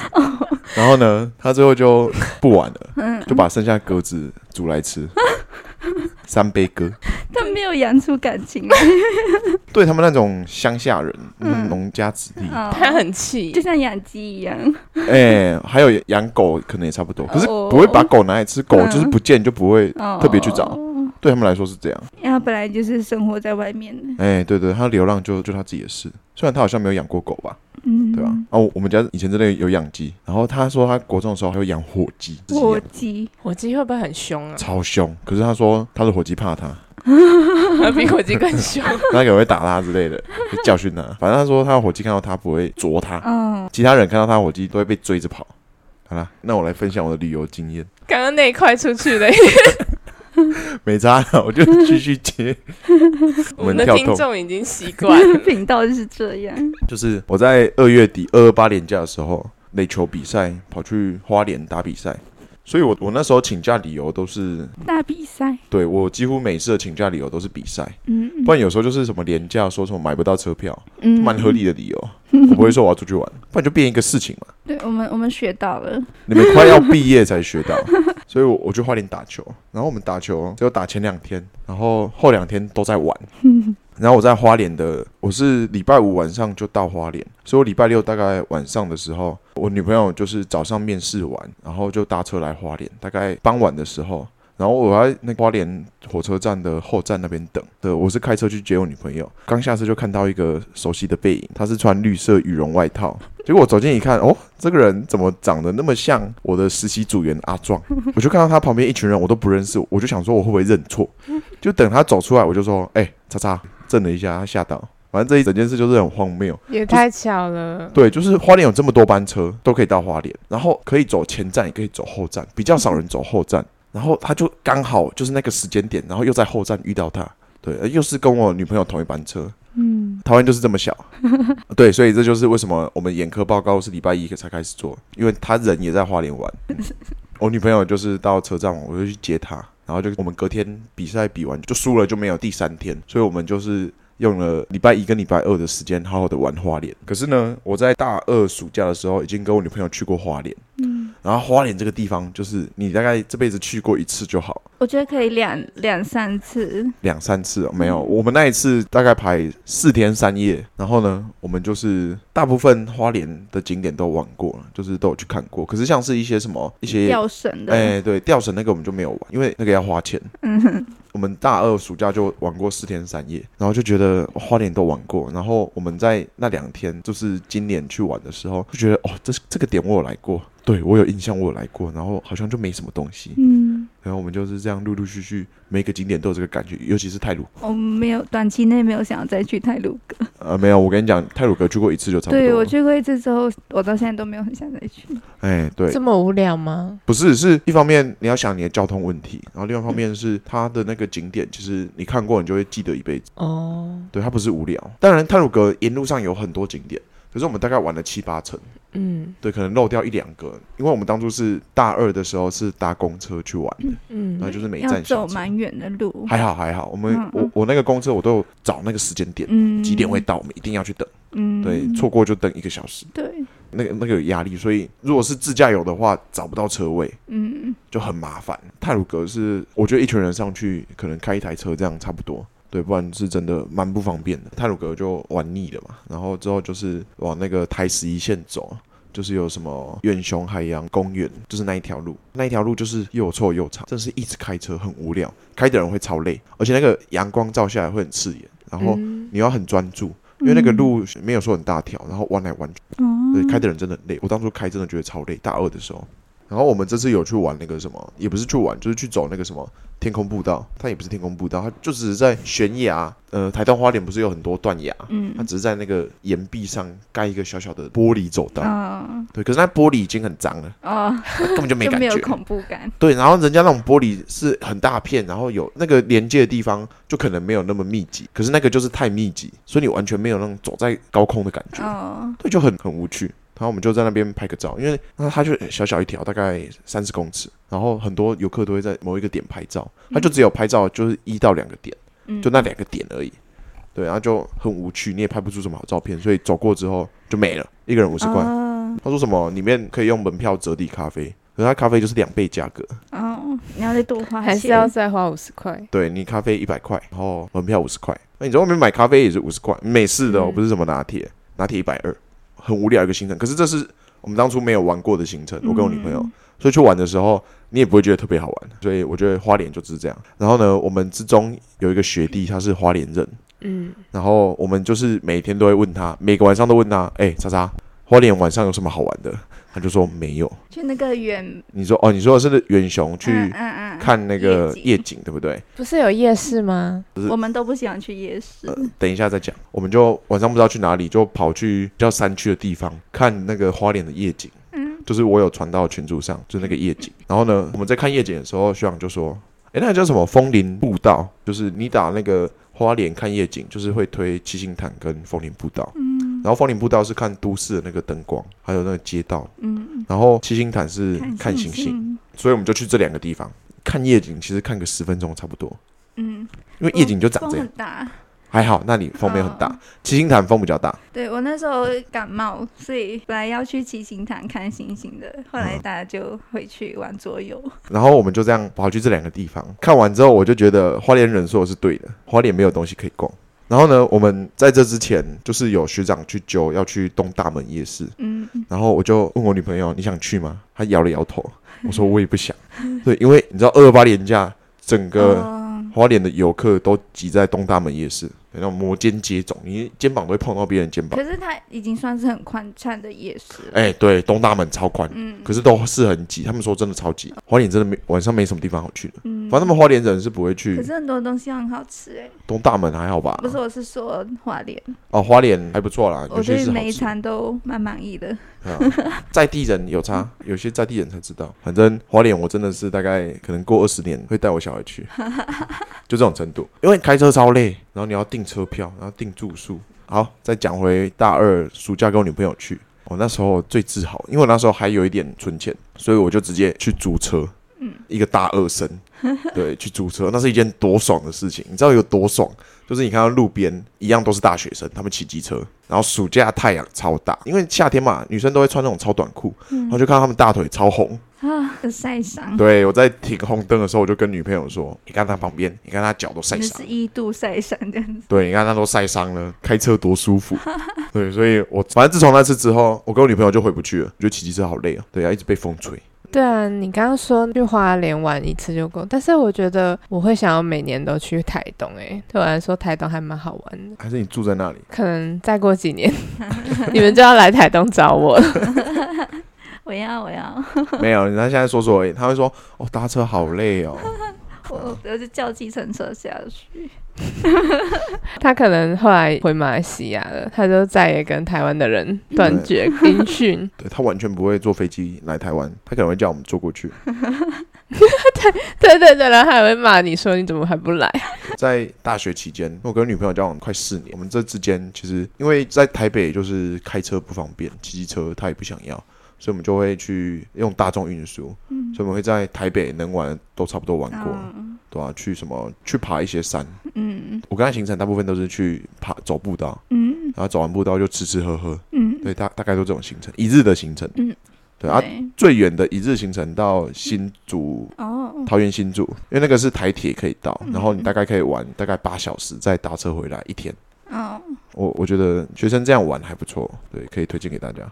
然后呢，他最后就不玩了，嗯，就把剩下的鸽子煮来吃，三杯鸽。他没有养出感情。来，对他们那种乡下人，农家子弟，哦。他很气。就，像养鸡一样。哎、还有养狗可能也差不多，可是哦。不会把狗拿来吃，狗嗯就是不见就不会哦。特别去找，对他们来说是这样。因为他本来就是生活在外面的。哎、对对，他流浪就就他自己的事，虽然他好像没有养过狗吧，嗯，对吧、哦，我们家以前真的有养鸡，然后他说他国中的时候还有养火鸡，火鸡，火鸡会不会很凶啊？超凶，可是他说他的火鸡怕他，比火鸡更凶。他可能会打他之类的，就教训他。反正他说他的火鸡看到他不会啄他，嗯，其他人看到他火鸡都会被追着跑。好啦，那我来分享我的旅游经验。刚刚那一块出去了，[LAUGHS] 没差了，我就继续接。[LAUGHS] 我们的听众已经习惯了。频道就是这样。就是我在二月底二二八年假的时候，垒球比赛跑去花莲打比赛，所以我我那时候请假理由都是，大比赛，对我几乎每次的请假理由都是比赛，嗯不然有时候就是什么廉价，说什么买不到车票，嗯蛮合理的理由。我不会说我要出去玩，不然就变一个事情嘛。对我们，我们学到了。你们快要毕业才学到，[LAUGHS] 所以我我去花莲打球，然后我们打球只有打前两天，然后后两天都在玩。然后我在花莲的，我是礼拜五晚上就到花莲，所以我礼拜六大概晚上的时候，我女朋友就是早上面试完，然后就搭车来花莲，大概傍晚的时候。然后我在那花莲火车站的后站那边等的，我是开车去接我女朋友。刚下车就看到一个熟悉的背影，她是穿绿色羽绒外套。结果我走近一看，哦，这个人怎么长得那么像我的实习组员阿壮？我就看到他旁边一群人，我都不认识，我就想说我会不会认错？就等他走出来，我就说，哎、叉叉，震了一下，他吓到。反正这一整件事就是很荒谬。也太巧了，对，就是花莲有这么多班车都可以到花莲，然后可以走前站，也可以走后站，比较少人走后站。然后他就刚好就是那个时间点，然后又在后站遇到他，对，呃又是跟我女朋友同一班车。嗯，台湾就是这么小，[LAUGHS] 对，所以这就是为什么我们眼科报告是礼拜一才开始做，因为他人也在花莲玩。[LAUGHS] 我女朋友就是到车站，我就去接她，然后就我们隔天比赛比完就输了，就没有第三天，所以我们就是用了礼拜一跟礼拜二的时间好好的玩花莲。可是呢，我在大二暑假的时候已经跟我女朋友去过花莲，嗯，然后花莲这个地方就是你大概这辈子去过一次就好，我觉得可以两两三次。两三次、哦、没有，我们那一次大概排四天三夜，然后呢，我们就是大部分花莲的景点都玩过了，就是都有去看过。可是像是一些什么一些，吊绳的，哎、对，吊绳那个我们就没有玩，因为那个要花钱。嗯哼，我们大二暑假就玩过四天三夜，然后就觉得花莲都玩过，然后我们在那两天就是今年去玩的时候，就觉得哦，这这个点我有来过，对我有印象，我有来过，然后好像就没什么东西，嗯，然后我们就是这样陆陆续续每个景点都有这个感觉，尤其是泰鲁。我们没有短期内没有想要再去泰鲁阁。呃，没有，我跟你讲，泰鲁阁去过一次就差不多了。对我去过一次之后，我到现在都没有很想再去。哎，对这，么无聊吗？不是，是一方面你要想你的交通问题，然后另外一方面是它的那个景点，其实你看过，你就会记得一辈子。哦，对，它不是无聊。当然，泰鲁阁沿路上有很多景点，可是我们大概玩了七八成，嗯对，可能漏掉一两个，因为我们当初是大二的时候是搭公车去玩的，嗯然后就是每一站。走蛮远的路。还好还好，我们嗯我我那个公车我都有找那个时间点，嗯，几点会到，我们一定要去等。嗯，对，错过就等一个小时，对，那个那个有压力，所以如果是自驾游的话，找不到车位嗯就很麻烦。泰鲁格是我觉得一群人上去可能开一台车这样差不多。对，不然是真的蛮不方便的。泰鲁格就玩腻了嘛，然后之后就是往那个台十一线走，就是有什么远雄海洋公园，就是那一条路，那一条路就是又臭又长，真的是一直开车很无聊，开的人会超累，而且那个阳光照下来会很刺眼，然后嗯你要很专注，因为那个路没有说很大条，然后弯来弯去，哦，对，开的人真的很累。我当初开真的觉得超累，大二的时候。然后我们这次有去玩那个什么，也不是去玩，就是去走那个什么天空步道。它也不是天空步道，它就只是在悬崖。呃，台东花莲不是有很多断崖，嗯它嗯，只是在那个岩壁上盖一个小小的玻璃走道。啊，对，可是那玻璃已经很脏了，哦，根本就没感觉。没有恐怖感，对，然后人家那种玻璃是很大片，然后有那个连接的地方就可能没有那么密集，可是那个就是太密集，所以你完全没有那种走在高空的感觉。哦，对，就很很无趣。然后我们就在那边拍个照，因为那它就小小一条，大概三十公尺，然后很多游客都会在某一个点拍照，它就只有拍照就是一到两个点，嗯，就那两个点而已。对，然后就很无趣，你也拍不出什么好照片，所以走过之后就没了，一个人五十块。哦，他说什么里面可以用门票折抵咖啡，可是他咖啡就是两倍价格，哦，你要再多花，还是要再花五十块。对你咖啡一百块，然后门票五十块，那你在外面买咖啡也是五十块，美式的哦，嗯不是什么拿铁，拿铁一百二，很无聊一个行程。可是这是我们当初没有玩过的行程，我跟我女朋友，嗯所以去玩的时候你也不会觉得特别好玩，所以我觉得花莲就只是这样。然后呢，我们之中有一个学弟，他是花莲人，嗯，然后我们就是每天都会问他，每个晚上都问他，哎、叉叉，花莲晚上有什么好玩的？他就说没有。去那个远你说哦，你说的是远雄去嗯嗯嗯看那个夜景夜景，对不对？不是有夜市吗？我们都不喜欢去夜市，呃，等一下再讲。我们就晚上不知道去哪里，就跑去比较山区的地方看那个花莲的夜景。嗯，就是我有传到群组上，就是那个夜景。然后呢，我们在看夜景的时候，学长就说：“哎，那个叫什么枫林步道？就是你打那个花莲看夜景，就是会推七星潭跟枫林步道。嗯然后风林步道是看都市的那个灯光，还有那个街道。嗯，然后七星潭是看星星星，，所以我们就去这两个地方看夜景。其实看个十分钟差不多，嗯，因为夜景就长这样很。大。还好那里风没有很大哦，七星潭风比较大。对我那时候感冒，所以本来要去七星潭看星星的，后来嗯大家就回去玩桌游。[LAUGHS] 然后我们就这样跑去这两个地方看完之后，我就觉得花莲人说的是对的，花莲没有东西可以逛。然后呢，我们在这之前就是有学长去揪要去东大门夜市，嗯，然后我就问我女朋友你想去吗？她摇了摇头，我说我也不想。对，因为你知道二二八年假整个哦花莲的游客都挤在东大门夜市，那种摩肩接踵，你肩膀都会碰到别人肩膀。可是它已经算是很宽敞的夜市了。哎，对，东大门超宽，嗯，可是都是很挤。他们说真的超挤，花莲真的没晚上没什么地方好去的。嗯，反正他们花莲人是不会去可是很多东西很好吃哎。东大门，还好吧？不是，我是说花莲，哦，花莲还不错啦，有我对每一。餐都蛮满意的。啊 [LAUGHS] 在地人有差，有些在地人才知道。反正花莲我真的是大概可能过二十年会带我小孩去，[LAUGHS] 就这种程度。因为开车超累，然后你要订车票，然后订住宿。好，再讲回大二暑假跟我女朋友去，我那时候最自豪，因为我那时候还有一点存钱，所以我就直接去租车。嗯，一个大二生，对，去租车，那是一件多爽的事情。你知道有多爽？就是你看到路边一样都是大学生，他们骑机车，然后暑假太阳超大，因为夏天嘛，女生都会穿那种超短裤，然后就看到他们大腿超红。啊，有晒伤，对我在停红灯的时候，我就跟女朋友说：“你看她旁边，你看她脚都晒伤那是，一度晒伤这样子。对，你看她都晒伤了，开车多舒服。”对，所以我反正自从那次之后，我跟我女朋友就回不去了，我觉得骑机车好累啊，对，啊一直被风吹。对啊，你刚刚说去花莲玩一次就够，但是我觉得我会想要每年都去台东、欸，对我来说台东还蛮好玩的。还是你住在那里？可能再过几年，[LAUGHS] 你们就要来台东找我了。[LAUGHS] 我要，我要，没有，他现在说说而已，他会说：“哦，搭车好累哦。”我我就叫计程车下去。[LAUGHS] 他可能后来回马来西亚了，他就再也跟台湾的人断绝音讯。对他完全不会坐飞机来台湾，他可能会叫我们坐过去。[LAUGHS] 对对对，然后还会骂你说你怎么还不来？在大学期间，我跟女朋友交往快四年，我们这之间其实因为在台北就是开车不方便，骑机车他也不想要，所以我们就会去用大众运输，嗯。所以我们会在台北能玩的都差不多玩过，嗯对啊，去什么去爬一些山，嗯。我跟他行程大部分都是去爬走步道，嗯，然后走完步道就吃吃喝喝，嗯，对，大大概都这种行程，一日的行程。嗯，对啊，对，最远的一日行程到新竹。哦，桃园新竹，因为那个是台铁可以到，嗯然后你大概可以玩大概八小时，再搭车回来一天。哦，我我觉得学生这样玩还不错，对，可以推荐给大家。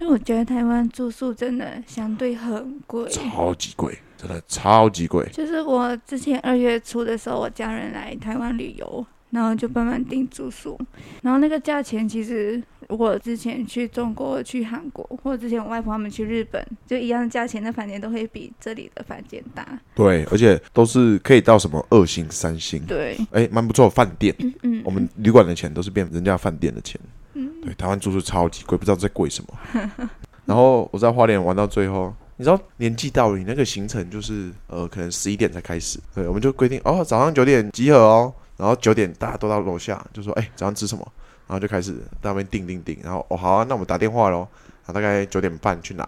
因为我觉得台湾住宿真的相对很贵。超级贵，真的超级贵。就是我之前二月初的时候，我家人来台湾旅游，然后就帮忙订住宿，然后那个价钱其实如果之前去中国、去韩国，或者之前我外婆他们去日本，就一样的价钱，那房间都会比这里的房间大。对，而且都是可以到什么二星、三星，对，哎，蛮不错。饭店，嗯嗯，我们旅馆的钱都是变人家饭店的钱。嗯对，台湾住宿超级贵，不知道在贵什么。[LAUGHS] 然后我在花莲玩到最后，你知道年纪到了，你那个行程就是呃，可能十一点才开始，对，我们就规定哦，早上九点集合哦，然后九点大家都到楼下，就说哎，早上吃什么，然后就开始在那边订订订，然后哦好啊，那我们打电话喽，然后大概九点半去拿，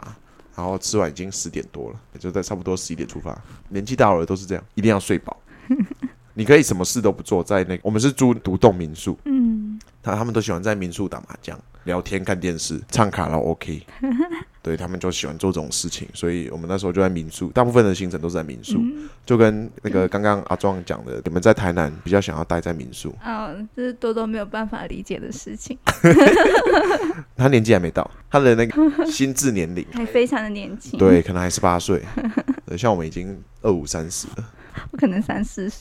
然后吃完已经十点多了，也就在差不多十一点出发。年纪大了都是这样，一定要睡饱。[LAUGHS] 你可以什么事都不做，在那我们是住独栋民宿，嗯，他他们都喜欢在民宿打麻将、聊天、看电视、唱卡拉 OK，[LAUGHS] 对他们就喜欢做这种事情，所以我们那时候就在民宿，大部分的行程都是在民宿，嗯。就跟那个刚刚阿壮讲的，你们在台南比较想要待在民宿，哦，这是多多没有办法理解的事情，[LAUGHS] 他年纪还没到，他的那个 [LAUGHS] 心智年龄，还非常的年轻。对，可能还是八岁，像我们已经二五三十了，我可能三四十。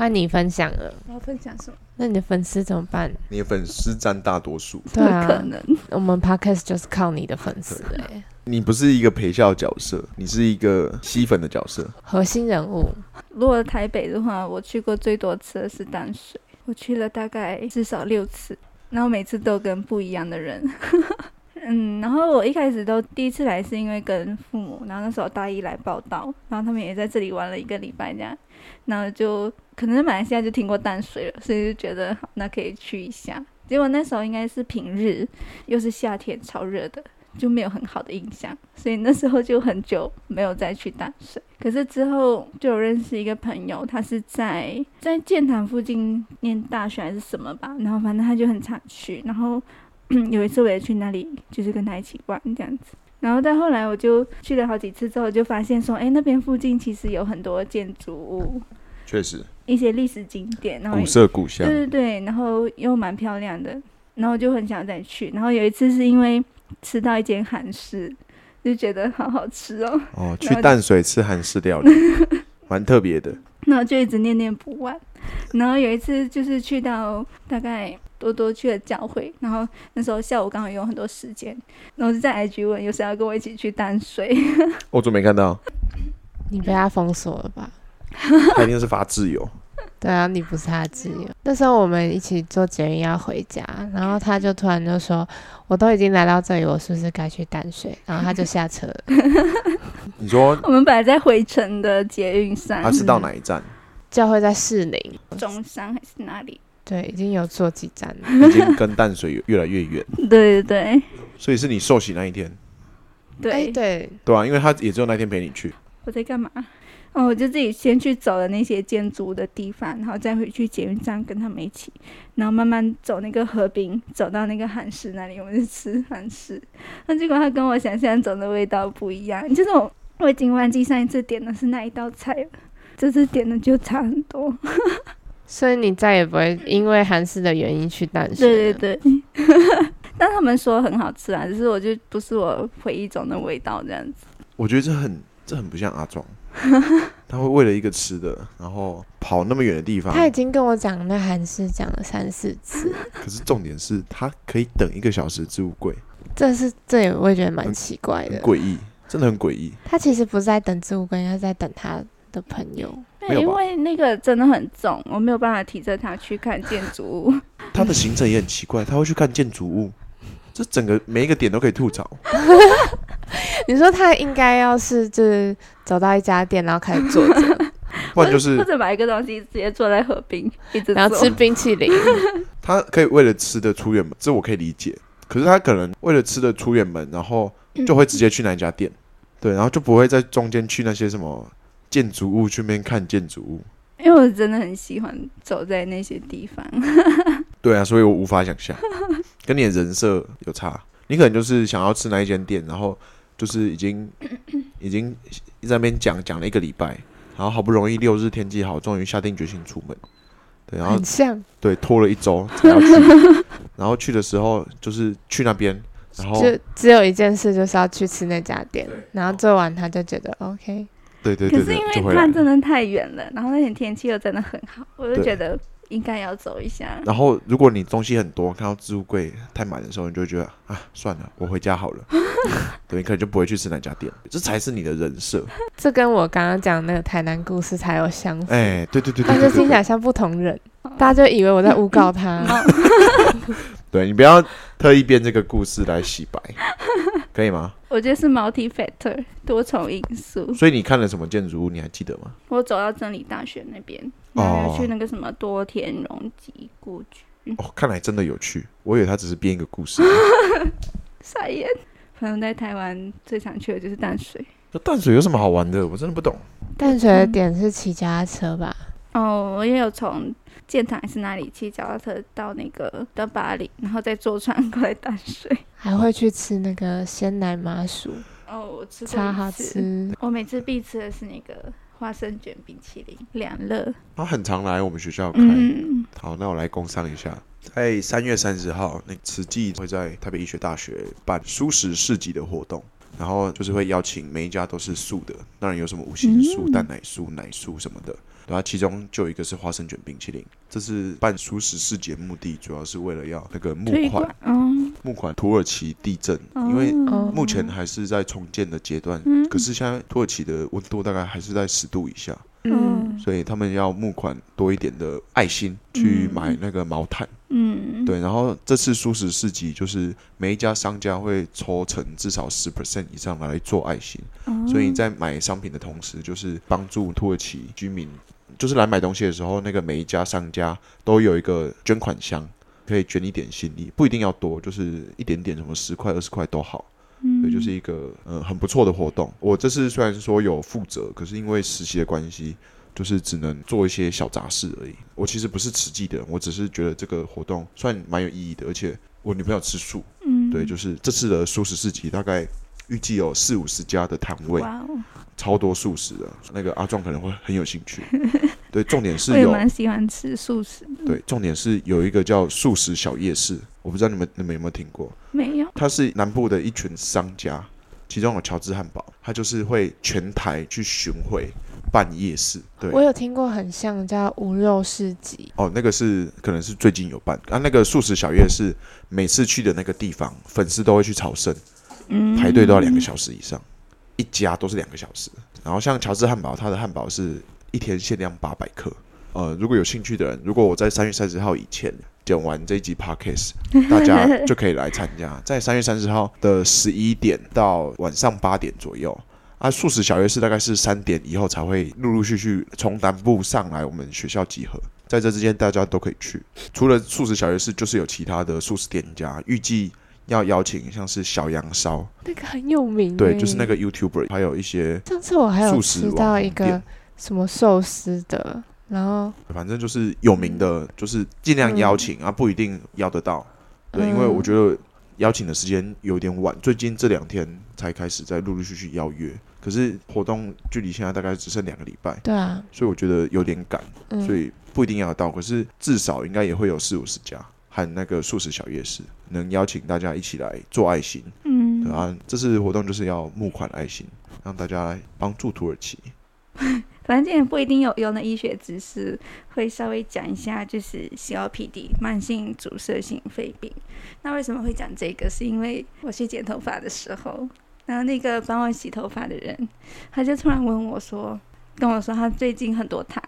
换你分享了，我要分享什么？那你的粉丝怎么办？你的粉丝占大多数，对啊可啊，能。我们 podcast 就是靠你的粉丝哎、你不是一个陪笑角色，你是一个吸粉的角色，核心人物。如果台北的话，我去过最多次的是淡水，我去了大概至少六次，然后每次都跟不一样的人。嗯，然后我一开始都第一次来是因为跟父母，然后那时候大一来报道，然后他们也在这里玩了一个礼拜这样，然后就可能马来西亚就听过淡水了，所以就觉得好，那可以去一下。结果那时候应该是平日，又是夏天，超热的，就没有很好的印象，所以那时候就很久没有再去淡水。可是之后就有认识一个朋友，他是在在建潭附近念大学还是什么吧，然后反正他就很常去，然后 [CLEARS THROAT] 有一次我也去那里，就是跟他一起玩这样子。然后再后来我就去了好几次之后，就发现说，哎，那边附近其实有很多建筑物，确实一些历史景点，然后古色古香对，对对，然后又蛮漂亮的，然后就很想再去。然后有一次是因为吃到一间韩式，就觉得好好吃哦，哦，去淡水吃韩式料理，[LAUGHS] 蛮特别的。然后就一直念念不忘。然后有一次就是去到大概多多去了教会，然后那时候下午刚好有很多时间，然后就在 IG 问有谁要跟我一起去淡水。我怎么没看到？你被他封锁了吧？[LAUGHS] 他一定是发自由。[LAUGHS] 对啊，你不是他的挚友。那时候我们一起坐捷运要回家，然后他就突然就说：“我都已经来到这里，我是不是该去淡水？”然后他就下车了。[LAUGHS] 你说我们本来在回程的捷运上他，是到哪一站？教会在士林，中山还是哪里？对，已经有坐几站了。已经跟淡水越来越远，[LAUGHS] 对对对所以是你受洗那一天，对。哎，对，对啊，因为他也只有那天陪你去。我在干嘛？哦，我就自己先去走了那些建筑的地方，然后再回去捷运站跟他们一起，然后慢慢走那个河滨，走到那个韩式那里，我们就吃韩式。那结果他跟我想象中的味道不一样，就是我我已经忘记上一次点的是哪一道菜了，这次点的就差很多。[LAUGHS] 所以你再也不会因为韩式的原因去淡水。对对对，[LAUGHS] 但他们说很好吃啊，只是我就不是我回忆中的味道这样子。我觉得这很这很不像阿壮，[LAUGHS] 他会为了一个吃的，然后跑那么远的地方。他已经跟我讲那韩式讲了三四次，可是重点是他可以等一个小时置物柜，这是这也我也觉得蛮奇怪的。诡异，真的很诡异。他其实不是在等植物柜，他是在等他的朋友。对，因没有吧为那个真的很重，我没有办法提着他去看建筑物。他的行程也很奇怪，他会去看建筑物，这整个每一个点都可以吐槽。[LAUGHS] 你说他应该要是就是走到一家店，然后开始坐着，[LAUGHS] 或者就是或者买一个东西直接坐在河边一直然后吃冰淇淋。[LAUGHS] 他可以为了吃的出远门，这我可以理解。可是他可能为了吃的出远门，然后就会直接去那一家店，对，然后就不会在中间去那些什么建筑物去那边看建筑物。因为我真的很喜欢走在那些地方。[LAUGHS] 对啊，所以我无法想象，跟你的人设有差。你可能就是想要吃那一间店，然后就是已经已经在那边讲讲了一个礼拜，然后好不容易六日天气好，终于下定决心出门。对，然后很像，对拖了一周才要去，[LAUGHS] 然后去的时候就是去那边，然后就只有一件事，就是要去吃那家店，然后做完他就觉得 OK。对对对对，可是因为就回来了。它真的太远了，然后那天天气又真的很好，我就觉得应该要走一下。然后如果你东西很多，看到置物柜太满的时候，你就会觉得啊，算了，我回家好了。[LAUGHS] 对，你可能就不会去吃那家店，这才是你的人设。这跟我刚刚讲那个台南故事才有相符，哎，对对对对但是听起来像不同人，大家就以为我在诬告他。[LAUGHS] 对你不要特意编这个故事来洗白，[LAUGHS] 可以吗？我觉得是 multi factor 多重因素。所以你看了什么建筑物，你还记得吗？我走到真理大学那边，哦然后去那个什么多田荣吉故居，哦，看来真的有趣，我以为他只是编一个故事。[LAUGHS] 傻眼。反正在台湾最常去的就是淡水。那淡水有什么好玩的？我真的不懂。淡水的点是骑脚踏车吧？哦，我也有从建塘还是哪里骑脚踏车到那个到巴黎，然后再坐船过来淡水。[LAUGHS] 还会去吃那个鲜奶麻薯，哦，我吃过超好一次。吃。我每次必吃的是那个花生卷冰淇淋，两乐。他很常来我们学校开。嗯，好，那我来工商一下，在三月三十号，那慈济会在台北医学大学办素食市集的活动，然后就是会邀请每一家都是素的，当然有什么五行素、嗯蛋奶素、奶素什么的。然后其中就有一个是花生卷冰淇淋，这是办素食市集的目的，主要是为了要那个募款募款土耳其地震，因为哦目前还是在重建的阶段，嗯。可是现在土耳其的温度大概还是在十度以下，嗯，所以他们要募款多一点的爱心去买那个毛毯。嗯，对，然后这次素食市集就是每一家商家会抽成至少十 percent 以上来做爱心，哦。所以你在买商品的同时，就是帮助土耳其居民，就是来买东西的时候，那个每一家商家都有一个捐款箱，可以捐一点心意，不一定要多，就是一点点，什么十块、二十块都好。嗯对，就是一个呃很不错的活动。我这次虽然说有负责，可是因为实习的关系，就是只能做一些小杂事而已。我其实不是慈济的人，我只是觉得这个活动算蛮有意义的，而且我女朋友吃素，嗯，对，就是这次的素食市集大概预计有四五十家的摊位，超多素食的。那个阿壮可能会很有兴趣。[LAUGHS] 对，重点是我也有蛮喜欢吃素食。对，重点是有一个叫素食小夜市，我不知道你们你们有没有听过？没有，它是南部的一群商家，其中有乔治汉堡，他就是会全台去巡回办夜市。对，我有听过很像叫无肉市集，哦，那个是可能是最近有办啊，那个素食小夜市，每次去的那个地方，粉丝都会去朝圣，嗯，排队都要两个小时以上，一家都是两个小时。然后像乔治汉堡，它的汉堡是一天限量八百克。呃，如果有兴趣的人，如果我在三月三十号以前剪完这一集 podcast，[LAUGHS] 大家就可以来参加，在三月三十号的十一点到晚上八点左右。啊，素食小夜市大概是三点以后才会陆陆续续从南部上来我们学校集合，在这之间大家都可以去。除了素食小夜市，就是有其他的素食店家，预计要邀请像是小羊烧，那个很有名。对，就是那。个 YouTuber，还有一些上次我还有吃到一个什么寿司的，然后反正就是有名的，就是尽量邀请、啊，不一定邀得到。对，因为嗯我觉得邀请的时间有点晚，最近这两天才开始在陆陆续续邀约，可是活动距离现在大概只剩两个礼拜，对啊，所以我觉得有点赶，嗯，所以不一定要得到，可是至少应该也会有四五十家。和那个素食小夜市，能邀请大家一起来做爱心，嗯对，啊，这次活动就是要募款爱心，让大家来帮助土耳其。[LAUGHS] 反正也不一定有用的医学知识，会稍微讲一下，就是 COPD 慢性阻塞性肺病。那为什么会讲这个？是因为我去剪头发的时候，然后那个帮我洗头发的人，他就突然问我说，跟我说他最近很多痰，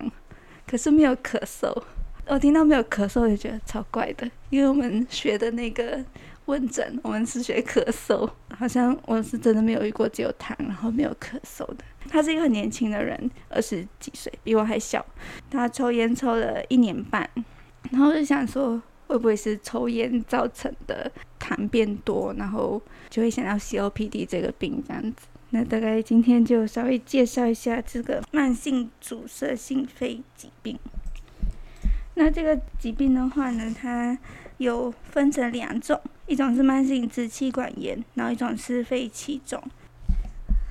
可是没有咳嗽。我听到没有咳嗽，就觉得超怪的，因为我们学的那个问诊，我们是学咳嗽，好像我是真的没有遇过只有痰，然后没有咳嗽的。他是一个很年轻的人，二十几岁，比我还小。他抽烟抽了一年半，然后就想说，会不会是抽烟造成的痰变多，然后就会想到 COPD 这个病这样子。那大概今天就稍微介绍一下这个慢性阻塞性肺疾病。那这个疾病的话呢，它有分成两种，一种是慢性支气管炎，然后一种是肺气肿。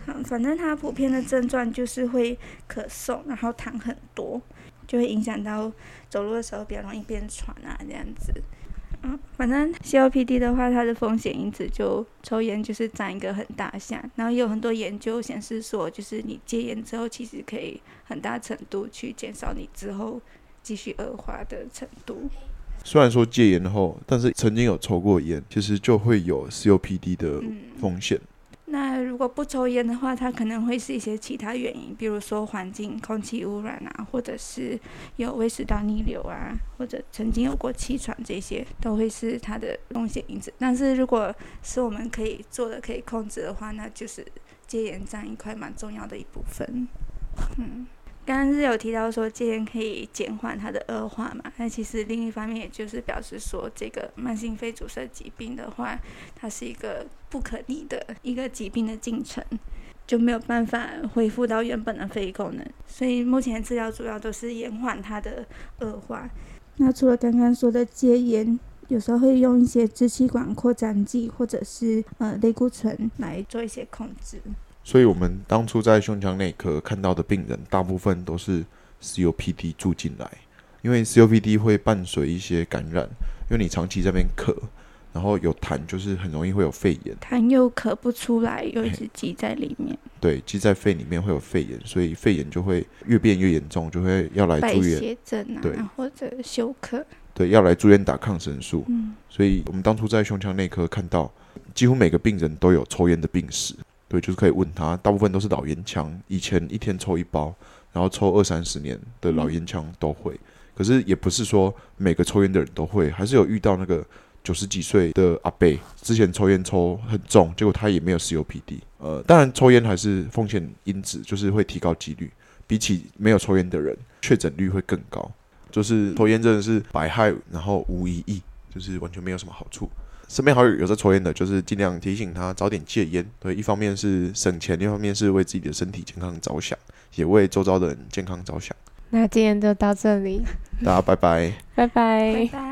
嗯，反正它普遍的症状就是会咳嗽，然后痰很多，就会影响到走路的时候比较容易变喘啊这样子。嗯，反正 COPD 的话，它的风险因子就抽烟就是占一个很大项，然后也有很多研究显示说，就是你戒烟之后，其实可以很大程度去减少你之后继续恶化的程度。虽然说戒烟后，但是曾经有抽过烟，其实就会有 COPD 的嗯，风险。那如果不抽烟的话，它可能会是一些其他原因，比如说环境空气污染啊，或者是有胃食道逆流啊，或者曾经有过气喘，这些都会是它的风险因子。但是如果是我们可以做的、可以控制的话，那就是戒烟占一块蛮重要的一部分。嗯。刚刚是有提到说戒烟可以减缓它的恶化嘛？那其实另一方面也就是表示说，这个慢性肺阻塞疾病的话，它是一个不可逆的一个疾病的进程，就没有办法恢复到原本的肺功能。所以目前治疗主要都是延缓它的恶化。那除了刚刚说的戒烟，有时候会用一些支气管扩张剂或者是呃类固醇来做一些控制。所以我们当初在胸腔内科看到的病人，大部分都是 COPD 住进来，因为 COPD 会伴随一些感染，因为你长期在那边咳，然后有痰，就是很容易会有肺炎，痰又咳不出来，又一直积在里面，对，积在肺里面会有肺炎，所以肺炎就会越变越严重，就会要来住院，血症对啊，或者休克。对，要来住院打抗生素。嗯，所以我们当初在胸腔内科看到，几乎每个病人都有抽烟的病史。对，就是可以问他，大部分都是老烟枪，以前一天抽一包，然后抽二三十年的老烟枪都会。可是也不是说每个抽烟的人都会，还是有遇到那个九十几岁的阿伯，之前抽烟抽很重，结果他也没有 COPD。呃，当然抽烟还是风险因子，就是会提高几率，比起没有抽烟的人，确诊率会更高。就是抽烟真的是百害，然后无一益，就是完全没有什么好处。身边好友有在抽烟的，就是尽量提醒他早点戒烟。对，一方面是省钱，另一方面是为自己的身体健康着想，也为周遭的人健康着想。那今天就到这里，大家拜拜。拜拜拜拜。